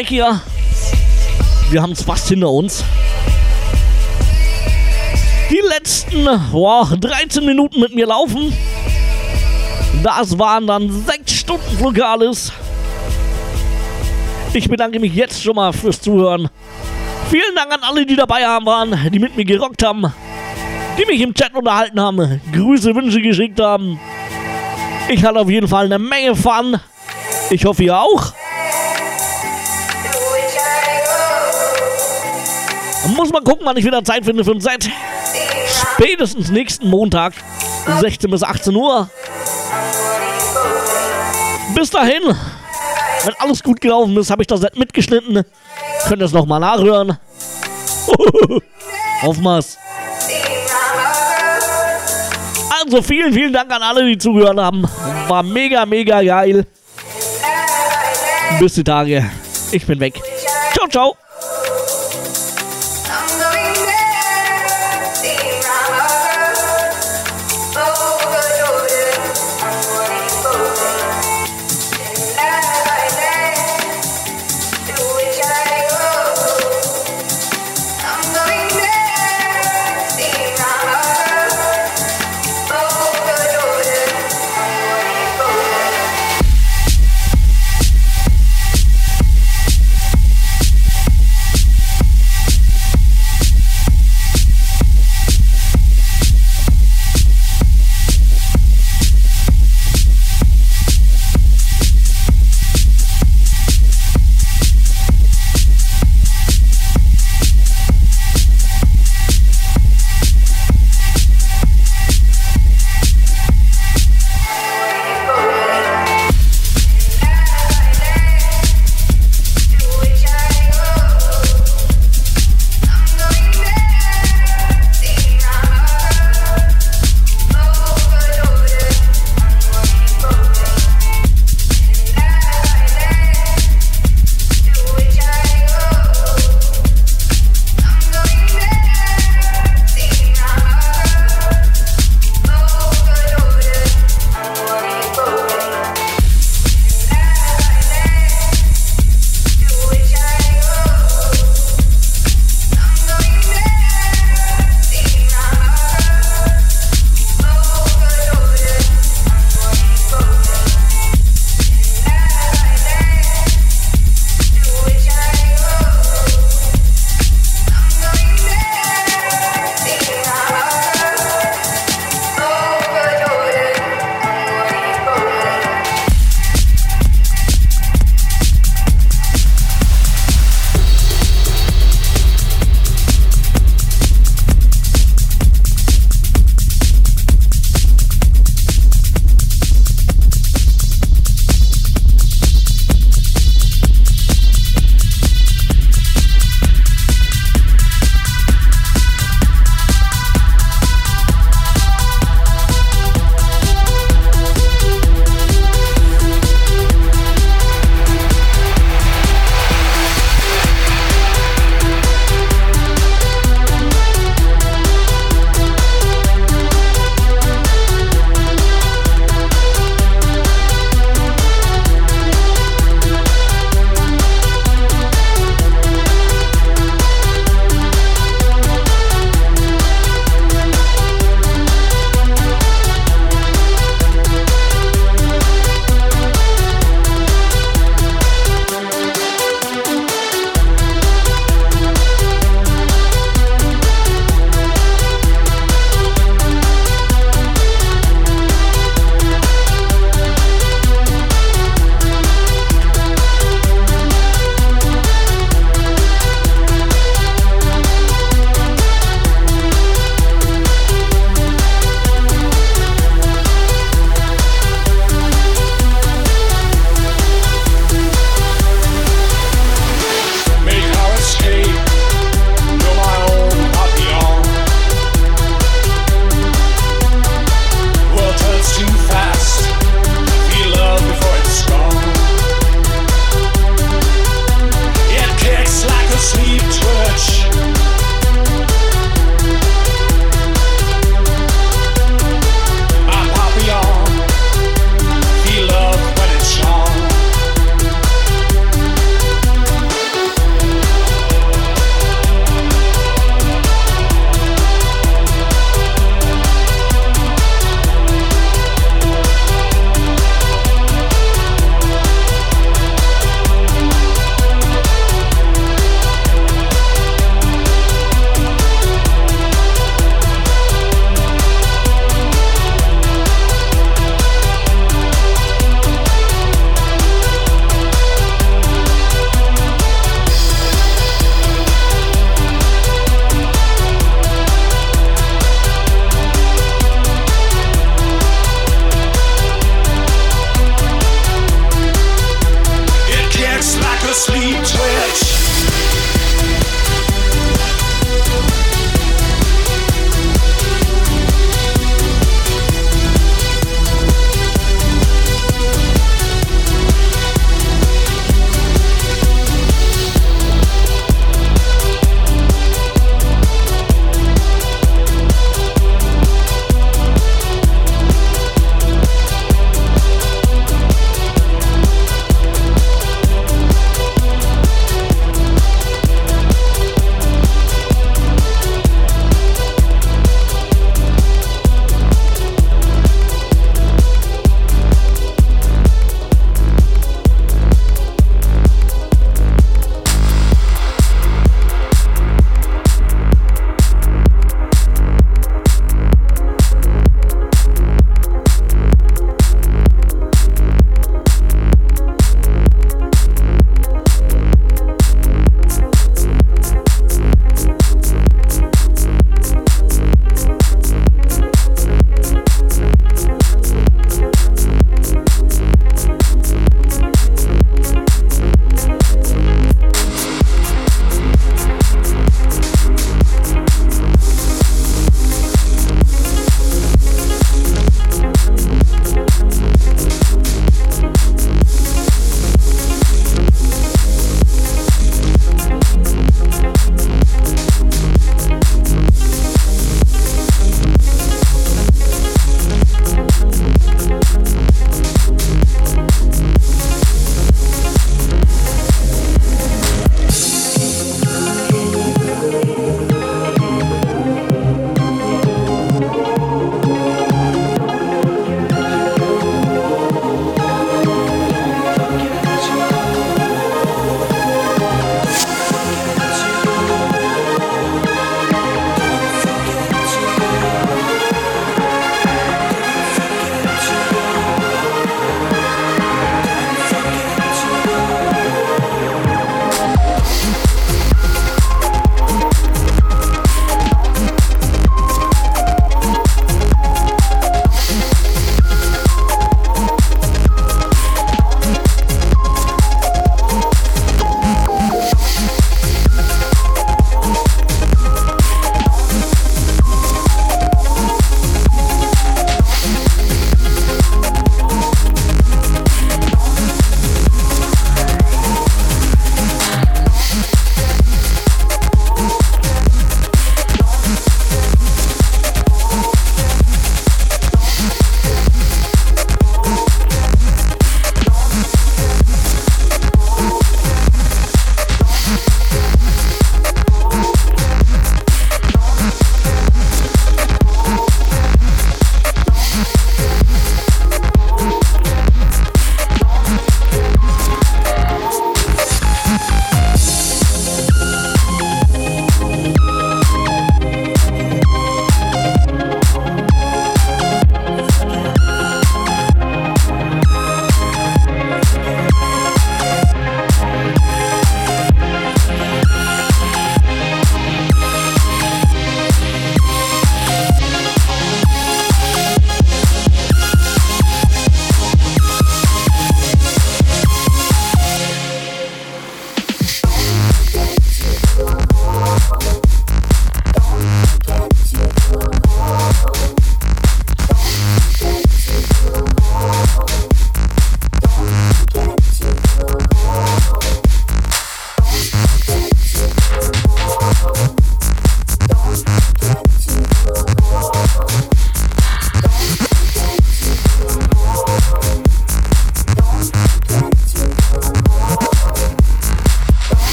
Track hier. Wir haben es fast hinter uns. Die letzten wow, 13 Minuten mit mir laufen. Das waren dann 6 Stunden Flugales. Ich bedanke mich jetzt schon mal fürs Zuhören. Vielen Dank an alle, die dabei waren, die mit mir gerockt haben, die mich im Chat unterhalten haben, Grüße, Wünsche geschickt haben. Ich hatte auf jeden Fall eine Menge Fun. Ich hoffe, ihr auch. Muss mal gucken, wann ich wieder Zeit finde für ein Set. Spätestens nächsten Montag, 16 bis 18 Uhr. Bis dahin, wenn alles gut gelaufen ist, habe ich das Set mitgeschnitten. Könnt ihr es nochmal nachhören. Aufmaß. Also vielen, vielen Dank an alle, die zugehört haben. War mega, mega geil. Bis die Tage. Ich bin weg. Ciao, ciao.